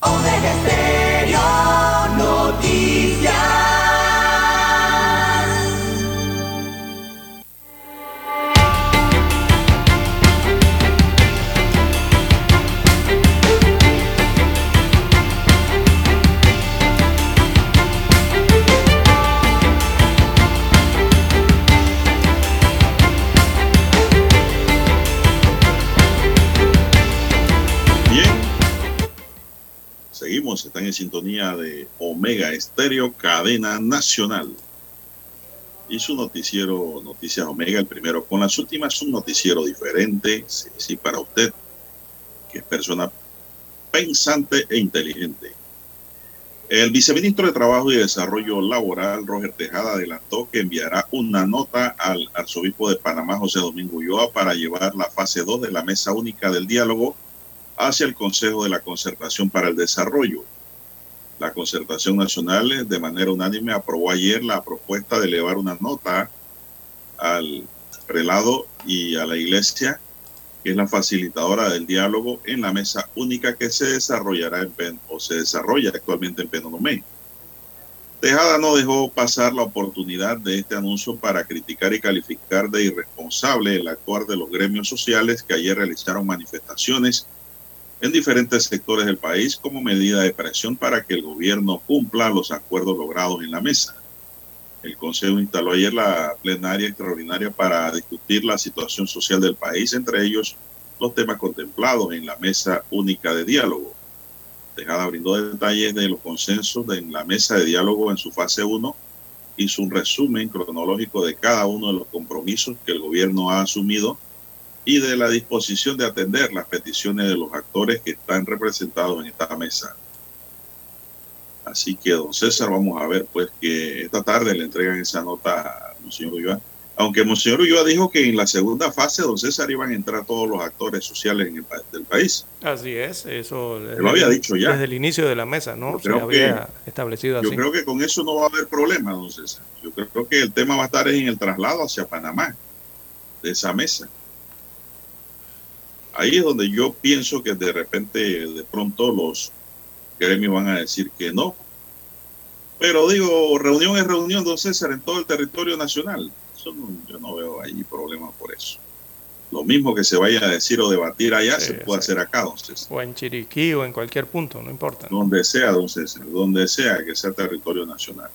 Omega Estéreo Noticias. Seguimos, están en sintonía de Omega Estéreo, cadena nacional. Y su noticiero, Noticias Omega, el primero con las últimas, un noticiero diferente, sí, sí, para usted, que es persona pensante e inteligente. El viceministro de Trabajo y Desarrollo Laboral, Roger Tejada, adelantó que enviará una nota al arzobispo de Panamá, José Domingo Ulloa, para llevar la fase 2 de la mesa única del diálogo hacia el Consejo de la Concertación para el Desarrollo. La Concertación Nacional, de manera unánime, aprobó ayer la propuesta de elevar una nota al prelado y a la iglesia, que es la facilitadora del diálogo en la mesa única que se desarrollará en Pen, o se desarrolla actualmente en Penonomé. Tejada no dejó pasar la oportunidad de este anuncio para criticar y calificar de irresponsable el actuar de los gremios sociales que ayer realizaron manifestaciones en diferentes sectores del país como medida de presión para que el gobierno cumpla los acuerdos logrados en la mesa. El Consejo instaló ayer la plenaria extraordinaria para discutir la situación social del país, entre ellos los temas contemplados en la mesa única de diálogo. Tejada brindó detalles de los consensos en la mesa de diálogo en su fase 1, hizo un resumen cronológico de cada uno de los compromisos que el gobierno ha asumido y de la disposición de atender las peticiones de los actores que están representados en esta mesa. Así que, don César, vamos a ver, pues, que esta tarde le entregan esa nota a Monseñor Ulloa. Aunque Monseñor Ulloa dijo que en la segunda fase, don César, iban a entrar todos los actores sociales en el pa- del país. Así es, eso desde- lo había dicho ya. Desde el inicio de la mesa, ¿no? Yo Se creo había establecido Yo así. creo que con eso no va a haber problema, don César. Yo creo que el tema va a estar en el traslado hacia Panamá, de esa mesa. Ahí es donde yo pienso que de repente, de pronto, los gremios van a decir que no. Pero digo, reunión es reunión, don César, en todo el territorio nacional. Eso no- yo no veo ahí problema por eso. Lo mismo que se vaya a decir o debatir allá, se puede hacer acá, don César. O en Chiriquí o en cualquier punto, no importa. Donde sea, don César, donde sea que sea territorio nacional.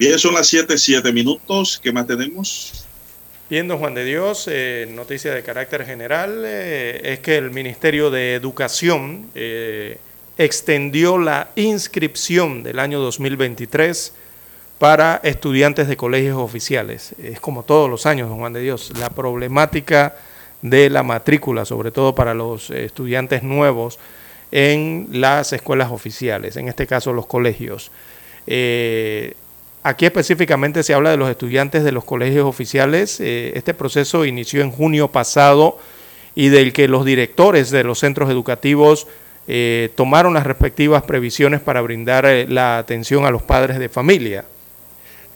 Bien, son las 7, 7 minutos. ¿Qué más tenemos? Bien, don Juan de Dios, eh, noticia de carácter general, eh, es que el Ministerio de Educación eh, extendió la inscripción del año 2023 para estudiantes de colegios oficiales. Es como todos los años, don Juan de Dios, la problemática de la matrícula, sobre todo para los estudiantes nuevos en las escuelas oficiales, en este caso los colegios. Eh, aquí específicamente se habla de los estudiantes de los colegios oficiales. Eh, este proceso inició en junio pasado y del que los directores de los centros educativos eh, tomaron las respectivas previsiones para brindar la atención a los padres de familia.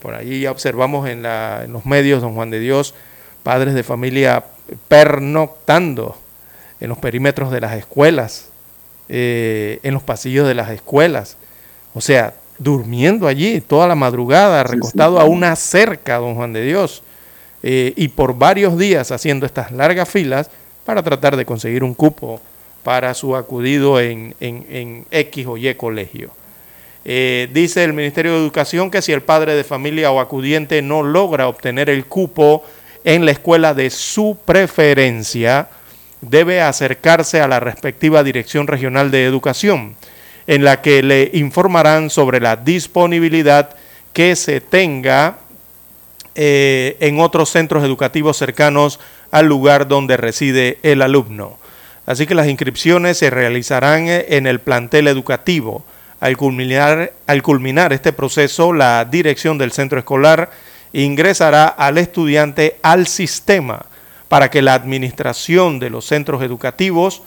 Por allí ya observamos en, los medios, don Juan de Dios, padres de familia pernoctando en los perímetros de las escuelas, eh, en los pasillos de las escuelas. O sea, durmiendo allí toda la madrugada, recostado a una cerca, don Juan de Dios, eh, y por varios días haciendo estas largas filas para tratar de conseguir un cupo para su acudido en, en, X o Y colegio. Eh, dice el Ministerio de Educación que si el padre de familia o acudiente no logra obtener el cupo en la escuela de su preferencia, debe acercarse a la respectiva Dirección Regional de Educación, en la que le informarán sobre la disponibilidad que se tenga eh, en otros centros educativos cercanos al lugar donde reside el alumno. Así que las inscripciones se realizarán en el plantel educativo. Al culminar, al culminar este proceso, la dirección del centro escolar ingresará al estudiante al sistema para que la administración de los centros educativos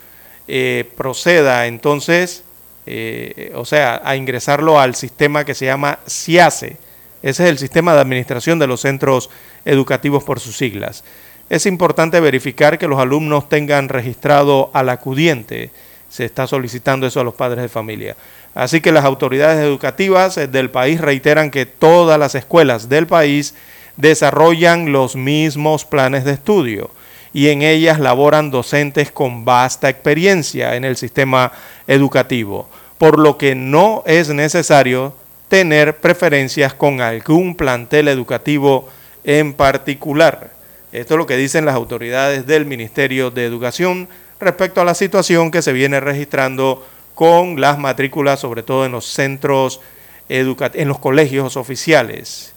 eh, proceda entonces, eh, o sea, a ingresarlo al sistema que se llama CIACE. Ese es el sistema de administración de los centros educativos por sus siglas. Es importante verificar que los alumnos tengan registrado al acudiente. Se está solicitando eso a los padres de familia. Así que las autoridades educativas eh, del país reiteran que todas las escuelas del país desarrollan los mismos planes de estudio y en ellas laboran docentes con vasta experiencia en el sistema educativo, por lo que no es necesario tener preferencias con algún plantel educativo en particular. Esto es lo que dicen las autoridades del Ministerio de Educación respecto a la situación que se viene registrando con las matrículas, sobre todo en los centros educativos, en los colegios oficiales,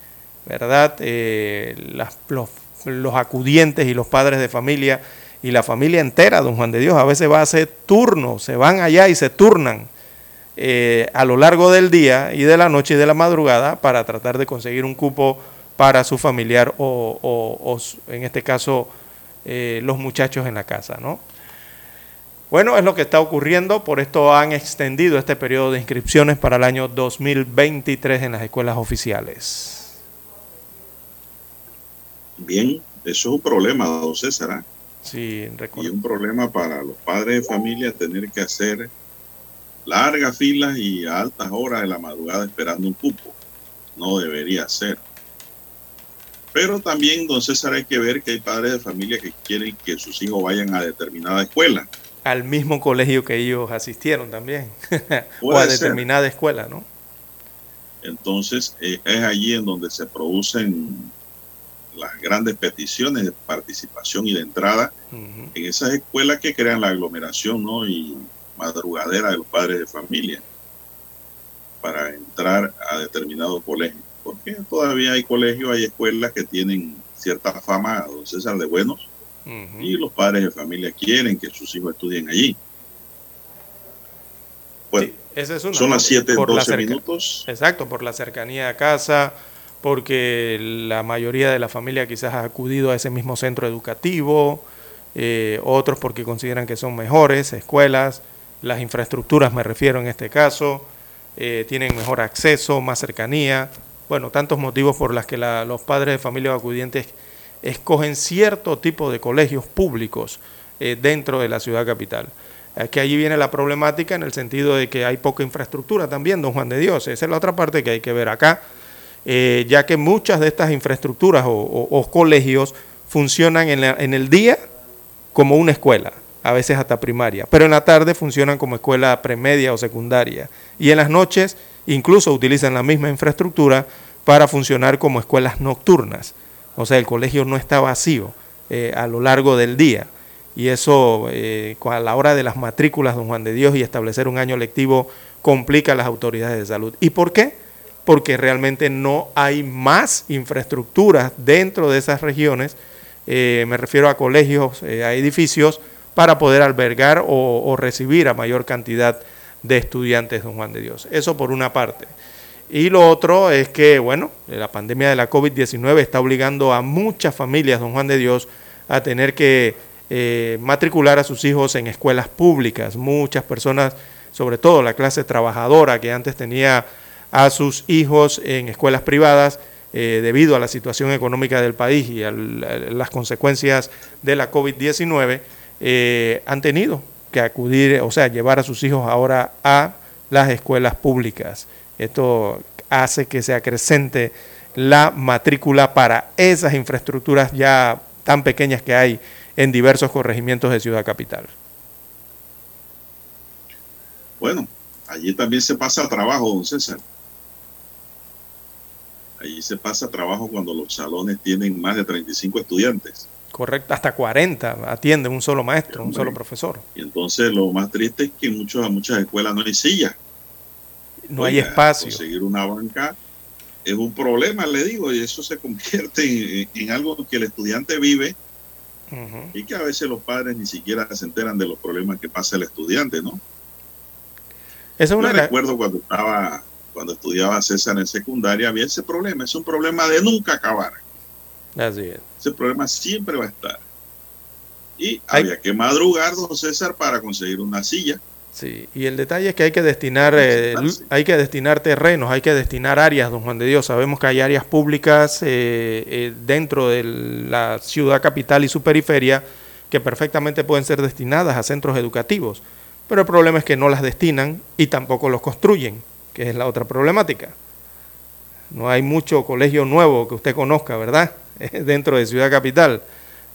¿verdad? Eh, los, los, acudientes y los padres de familia y la familia entera, don Juan de Dios, a veces va a hacer turno, se van allá y se turnan eh, a lo largo del día y de la noche y de la madrugada para tratar de conseguir un cupo para su familiar o, en este caso, eh, los muchachos en la casa, ¿no? Bueno, es lo que está ocurriendo, por esto han extendido este periodo de inscripciones para el año 2023 en las escuelas oficiales. Bien, eso es un problema, don César. ¿ah? Sí, recuerdo. Y un problema para los padres de familia tener que hacer largas filas y a altas horas de la madrugada esperando un cupo. No debería ser. Pero también, don César, hay que ver que hay padres de familia que quieren que sus hijos vayan a determinada escuela al mismo colegio que ellos asistieron también, o a determinada escuela, ¿no? Entonces, eh, es allí en donde se producen las grandes peticiones de participación y de entrada en esas escuelas que crean la aglomeración ¿no? y madrugadera de los padres de familia para entrar a determinado colegio. Porque todavía hay colegios, hay escuelas que tienen cierta fama, don César, de buenos, y los padres de familia quieren que sus hijos estudien allí. Bueno, son las 7, 12 minutos. Exacto, por la cercanía a casa, porque la mayoría de la familia quizás ha acudido a ese mismo centro educativo, eh, otros porque consideran que son mejores escuelas, las infraestructuras me refiero en este caso, eh, tienen mejor acceso, más cercanía, bueno, tantos motivos por los que los padres de familia acudientes escogen cierto tipo de colegios públicos eh, dentro de la ciudad capital. que allí viene la problemática en el sentido de que hay poca infraestructura también, don Juan de Dios. Esa es la otra parte que hay que ver acá, eh, ya que muchas de estas infraestructuras o, colegios funcionan en, en el día como una escuela, a veces hasta primaria, pero en la tarde funcionan como escuela premedia o secundaria. Y en las noches incluso utilizan la misma infraestructura para funcionar como escuelas nocturnas. O sea, el colegio no está vacío eh, a lo largo del día. Y eso, eh, a la hora de las matrículas, don Juan de Dios, y establecer un año lectivo, complica a las autoridades de salud. ¿Y por qué? Porque realmente no hay más infraestructuras dentro de esas regiones, eh, me refiero a colegios, a edificios, para poder albergar o, o recibir a mayor cantidad de estudiantes, don Juan de Dios. Eso por una parte. Y lo otro es que, bueno, la pandemia de la COVID-19 está obligando a muchas familias, don Juan de Dios, a tener que eh, matricular a sus hijos en escuelas públicas. Muchas personas, sobre todo la clase trabajadora que antes tenía a sus hijos en escuelas privadas, eh, debido a la situación económica del país y a las consecuencias de la COVID-19, eh, han tenido que acudir, o sea, llevar a sus hijos ahora a las escuelas públicas. Esto hace que se acrecente la matrícula para esas infraestructuras ya tan pequeñas que hay en diversos corregimientos de Ciudad Capital. Bueno, allí también se pasa trabajo, don César. Allí se pasa trabajo cuando los salones tienen más de 35 estudiantes. Correcto, hasta 40 atiende un solo maestro, un solo profesor. Y entonces lo más triste es que en muchas, muchas escuelas no hay sillas. No hay espacio. Conseguir una banca es un problema, le digo, y eso se convierte en, en algo que el estudiante vive y que a veces los padres ni siquiera se enteran de los problemas que pasa el estudiante, ¿no? Esa es una Yo recuerdo cuando estaba, cuando estudiaba César en secundaria, había ese problema, es un problema de nunca acabar. Así es. Ese problema siempre va a estar. Y había que madrugar, don César, para conseguir una silla. Sí, y el detalle es que hay que destinar, eh, hay que destinar terrenos, hay que destinar áreas, don Juan de Dios. Sabemos que hay áreas públicas eh, eh, dentro de la ciudad capital y su periferia que perfectamente pueden ser destinadas a centros educativos, pero el problema es que no las destinan y tampoco los construyen, que es la otra problemática. No hay mucho colegio nuevo que usted conozca, ¿verdad? dentro de ciudad capital.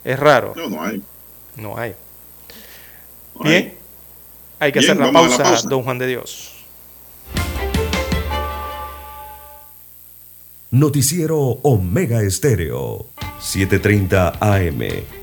Es raro. No, no hay. No hay. No Bien. hay. Hay que Bien, hacer pausa, la pausa. don Juan de Dios. Noticiero Omega Estéreo, 7:30 AM.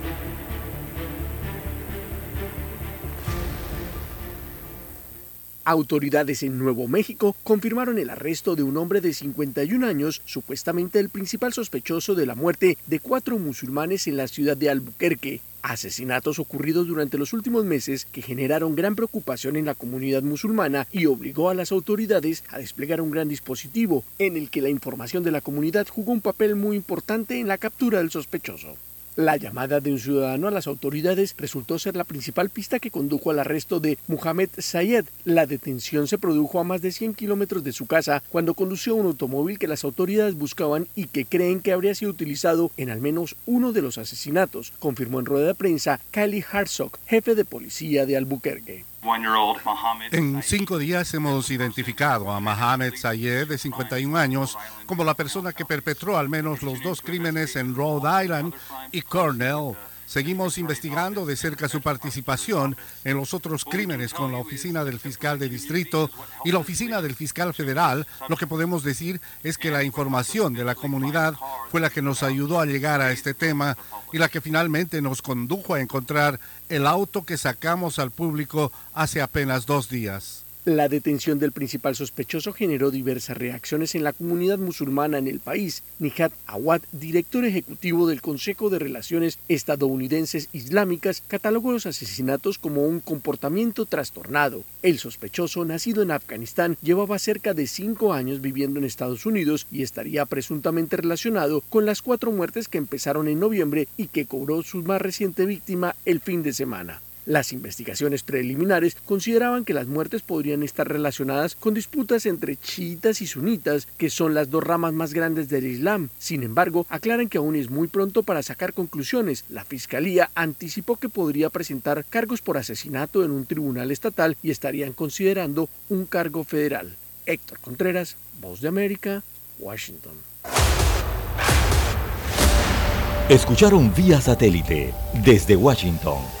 Autoridades en Nuevo México confirmaron el arresto de un hombre de 51 años, supuestamente el principal sospechoso de la muerte de cuatro musulmanes en la ciudad de Albuquerque. Asesinatos ocurridos durante los últimos meses que generaron gran preocupación en la comunidad musulmana y obligó a las autoridades a desplegar un gran dispositivo en el que la información de la comunidad jugó un papel muy importante en la captura del sospechoso. La llamada de un ciudadano a las autoridades resultó ser la principal pista que condujo al arresto de Mohamed Sayed. La detención se produjo a más de 100 kilómetros de su casa cuando condució un automóvil que las autoridades buscaban y que creen que habría sido utilizado en al menos uno de los asesinatos, confirmó en rueda de prensa Kylie Hartzog, jefe de policía de Albuquerque. En cinco días hemos identificado a Mohamed Sayed, de 51 años, como la persona que perpetró al menos los dos crímenes en Rhode Island y Cornell. Seguimos investigando de cerca su participación en los otros crímenes con la oficina del fiscal de distrito y la oficina del fiscal federal. Lo que podemos decir es que la información de la comunidad fue la que nos ayudó a llegar a este tema y la que finalmente nos condujo a encontrar el auto que sacamos al público hace apenas dos días. La detención del principal sospechoso generó diversas reacciones en la comunidad musulmana en el país. Nihat Awad, director ejecutivo del Consejo de Relaciones Estadounidenses Islámicas, catalogó los asesinatos como un comportamiento trastornado. El sospechoso, nacido en Afganistán, llevaba cerca de cinco años viviendo en Estados Unidos y estaría presuntamente relacionado con las cuatro muertes que empezaron en noviembre y que cobró su más reciente víctima el fin de semana. Las investigaciones preliminares consideraban que las muertes podrían estar relacionadas con disputas entre chiitas y sunitas, que son las dos ramas más grandes del Islam. Sin embargo, aclaran que aún es muy pronto para sacar conclusiones. La Fiscalía anticipó que podría presentar cargos por asesinato en un tribunal estatal y estarían considerando un cargo federal. Héctor Contreras, Voz de América, Washington. Escucharon vía satélite desde Washington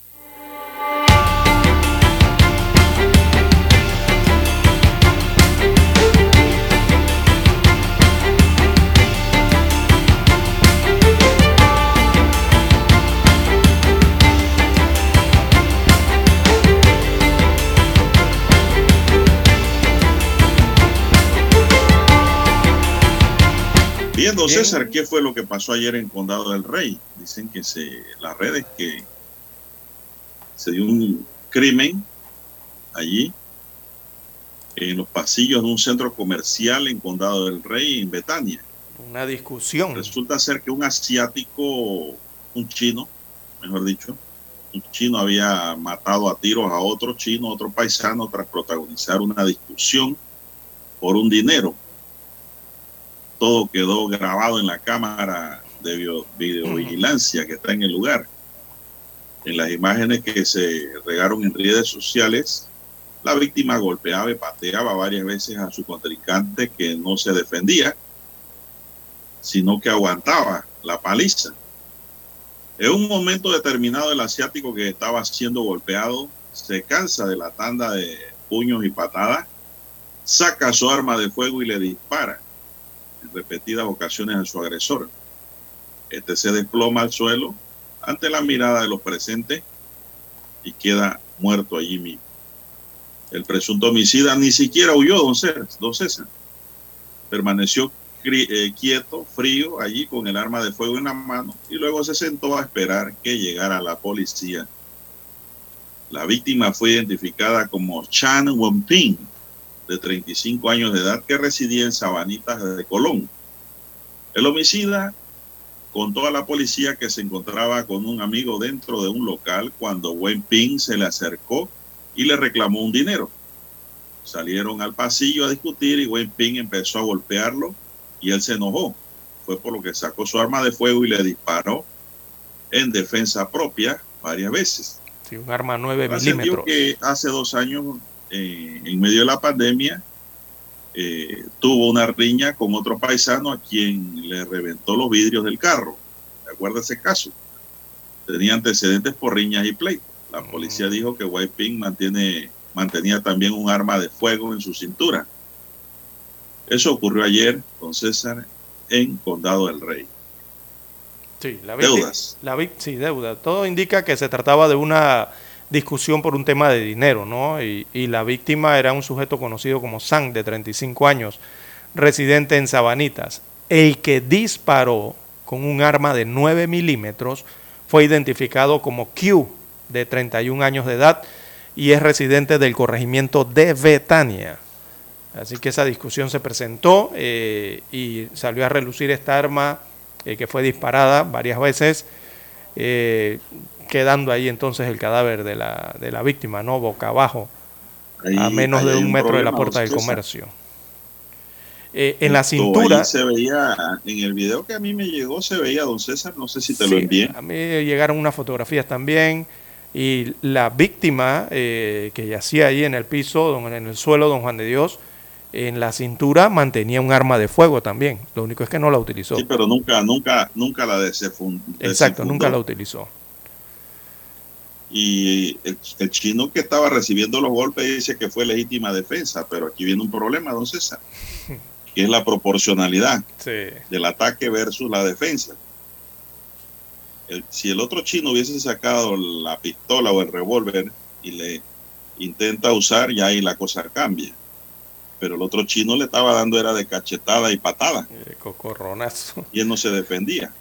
Bien, don César, ¿qué fue lo que pasó ayer en Condado del Rey? Dicen que se, las redes que se dio un crimen allí en los pasillos de un centro comercial en Condado del Rey, en Betania. Una discusión. Resulta ser que un asiático, un chino, mejor dicho, un chino había matado a tiros a otro chino, otro paisano, tras protagonizar una discusión por un dinero todo quedó grabado en la cámara de video, videovigilancia que está en el lugar. En las imágenes que se regaron en redes sociales, la víctima golpeaba y pateaba varias veces a su contrincante que no se defendía, sino que aguantaba la paliza. En un momento determinado, el asiático que estaba siendo golpeado se cansa de la tanda de puños y patadas, saca su arma de fuego y le dispara en repetidas ocasiones a su agresor. Este se desploma al suelo ante la mirada de los presentes y queda muerto allí mismo. El presunto homicida ni siquiera huyó, don César. Don César. Permaneció eh, quieto, frío, allí con el arma de fuego en la mano y luego se sentó a esperar que llegara la policía. La víctima fue identificada como Chan Wenping, de 35 años de edad, que residía en Sabanitas de Colón. El homicida contó a la policía que se encontraba con un amigo dentro de un local cuando Wenping se le acercó y le reclamó un dinero. Salieron al pasillo a discutir y Wenping empezó a golpearlo y él se enojó. Fue por lo que sacó su arma de fuego y le disparó en defensa propia varias veces. Sí, un arma 9 Trascendió milímetros. que hace dos años, eh, en medio de la pandemia, eh, tuvo una riña con otro paisano a quien le reventó los vidrios del carro. ¿Se acuerda ese caso? Tenía antecedentes por riñas y pleitos. La policía dijo que White Pink mantiene, mantenía también un arma de fuego en su cintura. Eso ocurrió ayer con César en Condado del Rey. Sí, la Deudas. La, sí, deuda. Todo indica que se trataba de una discusión por un tema de dinero, ¿no? Y, la víctima era un sujeto conocido como Sang, de 35 años, residente en Sabanitas. El que disparó con un arma de 9 milímetros fue identificado como Q, de 31 años de edad, y es residente del corregimiento de Betania. Así que esa discusión se presentó eh, y salió a relucir esta arma eh, que fue disparada varias veces, eh, quedando ahí entonces el cadáver de la, de la víctima, ¿no? Boca abajo, Ahí- a menos de un un metro de la puerta del comercio. Eh, en la cintura... se veía, en el video que a mí me llegó, se veía, don César, no sé si te Sí, lo envié. A mí llegaron unas fotografías también y la víctima eh, que yacía ahí en el piso, don- en el suelo, don Juan de Dios, en la cintura mantenía un arma de fuego también. Lo único es que no la utilizó. Sí, pero nunca, nunca, nunca la desefun- Exacto, nunca la utilizó. Y el, el chino que estaba recibiendo los golpes dice que fue legítima defensa, pero aquí viene un problema, don César, que es la proporcionalidad Sí. del ataque versus la defensa. El- si el otro chino hubiese sacado la pistola o el revólver y le intenta usar, ya ahí la cosa cambia. Pero el otro chino le estaba dando era de cachetada y patada Eh, cocorronazo. y él no se defendía.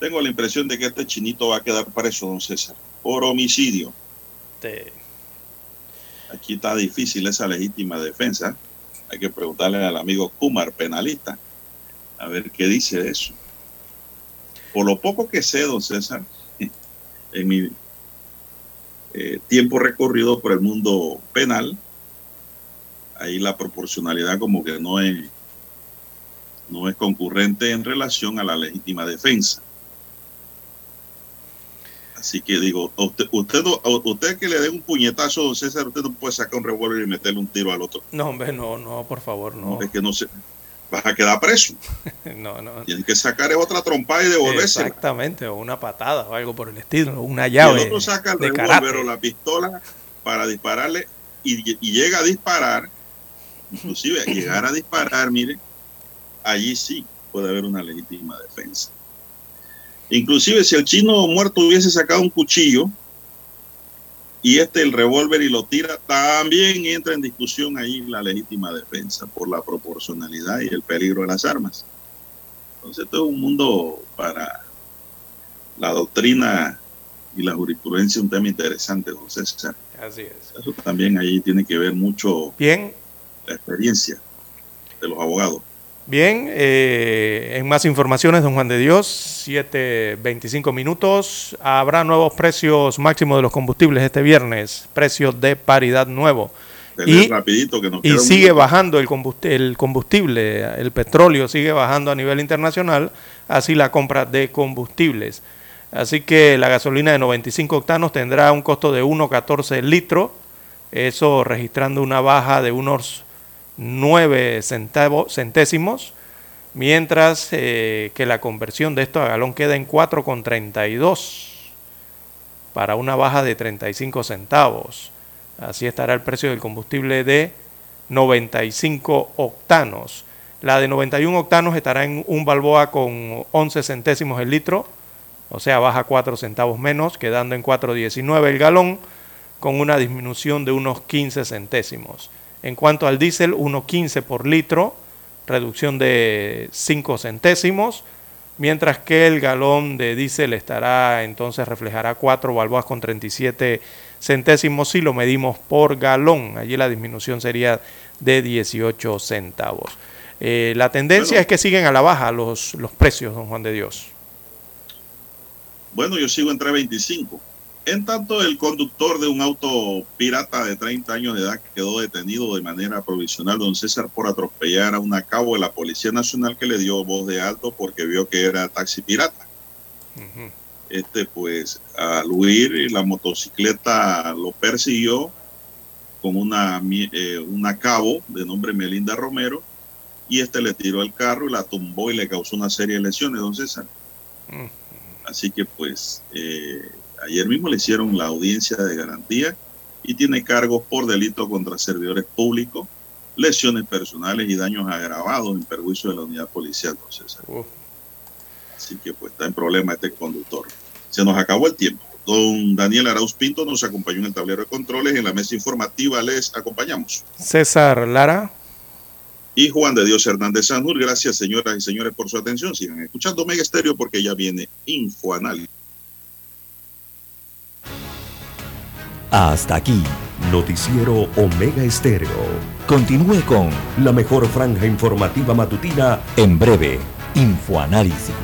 Tengo la impresión de que este chinito va a quedar preso, don César, por homicidio. Te- Aquí está difícil esa legítima defensa. Hay que preguntarle al amigo Kumar, penalista, a ver qué dice de eso. Por lo poco que sé, don César, en mi eh, tiempo recorrido por el mundo penal, ahí la proporcionalidad como que no es, no es concurrente en relación a la legítima defensa. Así que digo, a usted, usted, no- a usted que le dé un puñetazo, don César, usted no puede sacar un revólver y meterle un tiro al otro. No, hombre, no, no, por favor, no. Es que no se, vas a quedar preso. No, no. Tienes que sacar otra trompada y devolvérsela. Exactamente, o una patada o algo por el estilo, una Y llave el otro saca el revólver o la pistola para dispararle y, y llega a disparar, inclusive a llegar a disparar, mire, allí sí puede haber una legítima defensa. Inclusive si el chino muerto hubiese sacado un cuchillo y este el revólver y lo tira, también entra en discusión ahí la legítima defensa por la proporcionalidad y el peligro de las armas. Entonces, esto es un mundo para la doctrina y la jurisprudencia, un tema interesante, don César. Así es. Eso también ahí tiene que ver mucho Bien, la experiencia de los abogados. Bien, eh, en más informaciones, don Juan de Dios, 7.25 minutos. Habrá nuevos precios máximos de los combustibles este viernes, precios de paridad nuevo. Y, rapidito que nos y un sigue bajando el combustible, el combustible, el petróleo sigue bajando a nivel internacional, así la compra de combustibles. Así que la gasolina de 95 octanos tendrá un costo de 1.14 litro, eso registrando una baja de unos 9 centavo- centésimos, mientras eh, que la conversión de esto a galón queda en 4,32 para una baja de 35 centavos. Así estará el precio del combustible de 95 octanos. La de 91 octanos estará en un balboa con 11 centésimos el litro, o sea, baja 4 centavos menos, quedando en 4,19 el galón, con una disminución de unos 15 centésimos. En cuanto al diésel, 1,15 por litro, reducción de 5 centésimos, mientras que el galón de diésel estará, entonces reflejará 4 balboas con 37 centésimos si lo medimos por galón. Allí la disminución sería de 18 centavos. Eh, la tendencia Bueno. es que siguen a la baja los, los precios, don Juan de Dios. Bueno, yo sigo entre 25. En tanto, el conductor de un auto pirata de 30 años de edad quedó detenido de manera provisional, don César, por atropellar a un cabo de la Policía Nacional que le dio voz de alto porque vio que era taxi pirata. Este, pues, al huir, la motocicleta lo persiguió con una, eh, una cabo de nombre Melinda Romero y este le tiró el carro y la tumbó y le causó una serie de lesiones, don César. Así que pues eh, ayer mismo le hicieron la audiencia de garantía y tiene cargos por delito contra servidores públicos, lesiones personales y daños agravados en perjuicio de la unidad policial, don César. Así que pues está en problema este conductor. Se nos acabó el tiempo. Don Daniel Arauz Pinto nos acompañó en el tablero de controles. En la mesa informativa les acompañamos. César Lara. Y Juan de Dios Hernández Sanur. Gracias, señoras y señores, por su atención. Sigan escuchando Mega Estéreo porque ya viene Infoanálisis. Hasta aquí, Noticiero Omega Estéreo. Continúe con la mejor franja informativa matutina. En breve, Infoanálisis.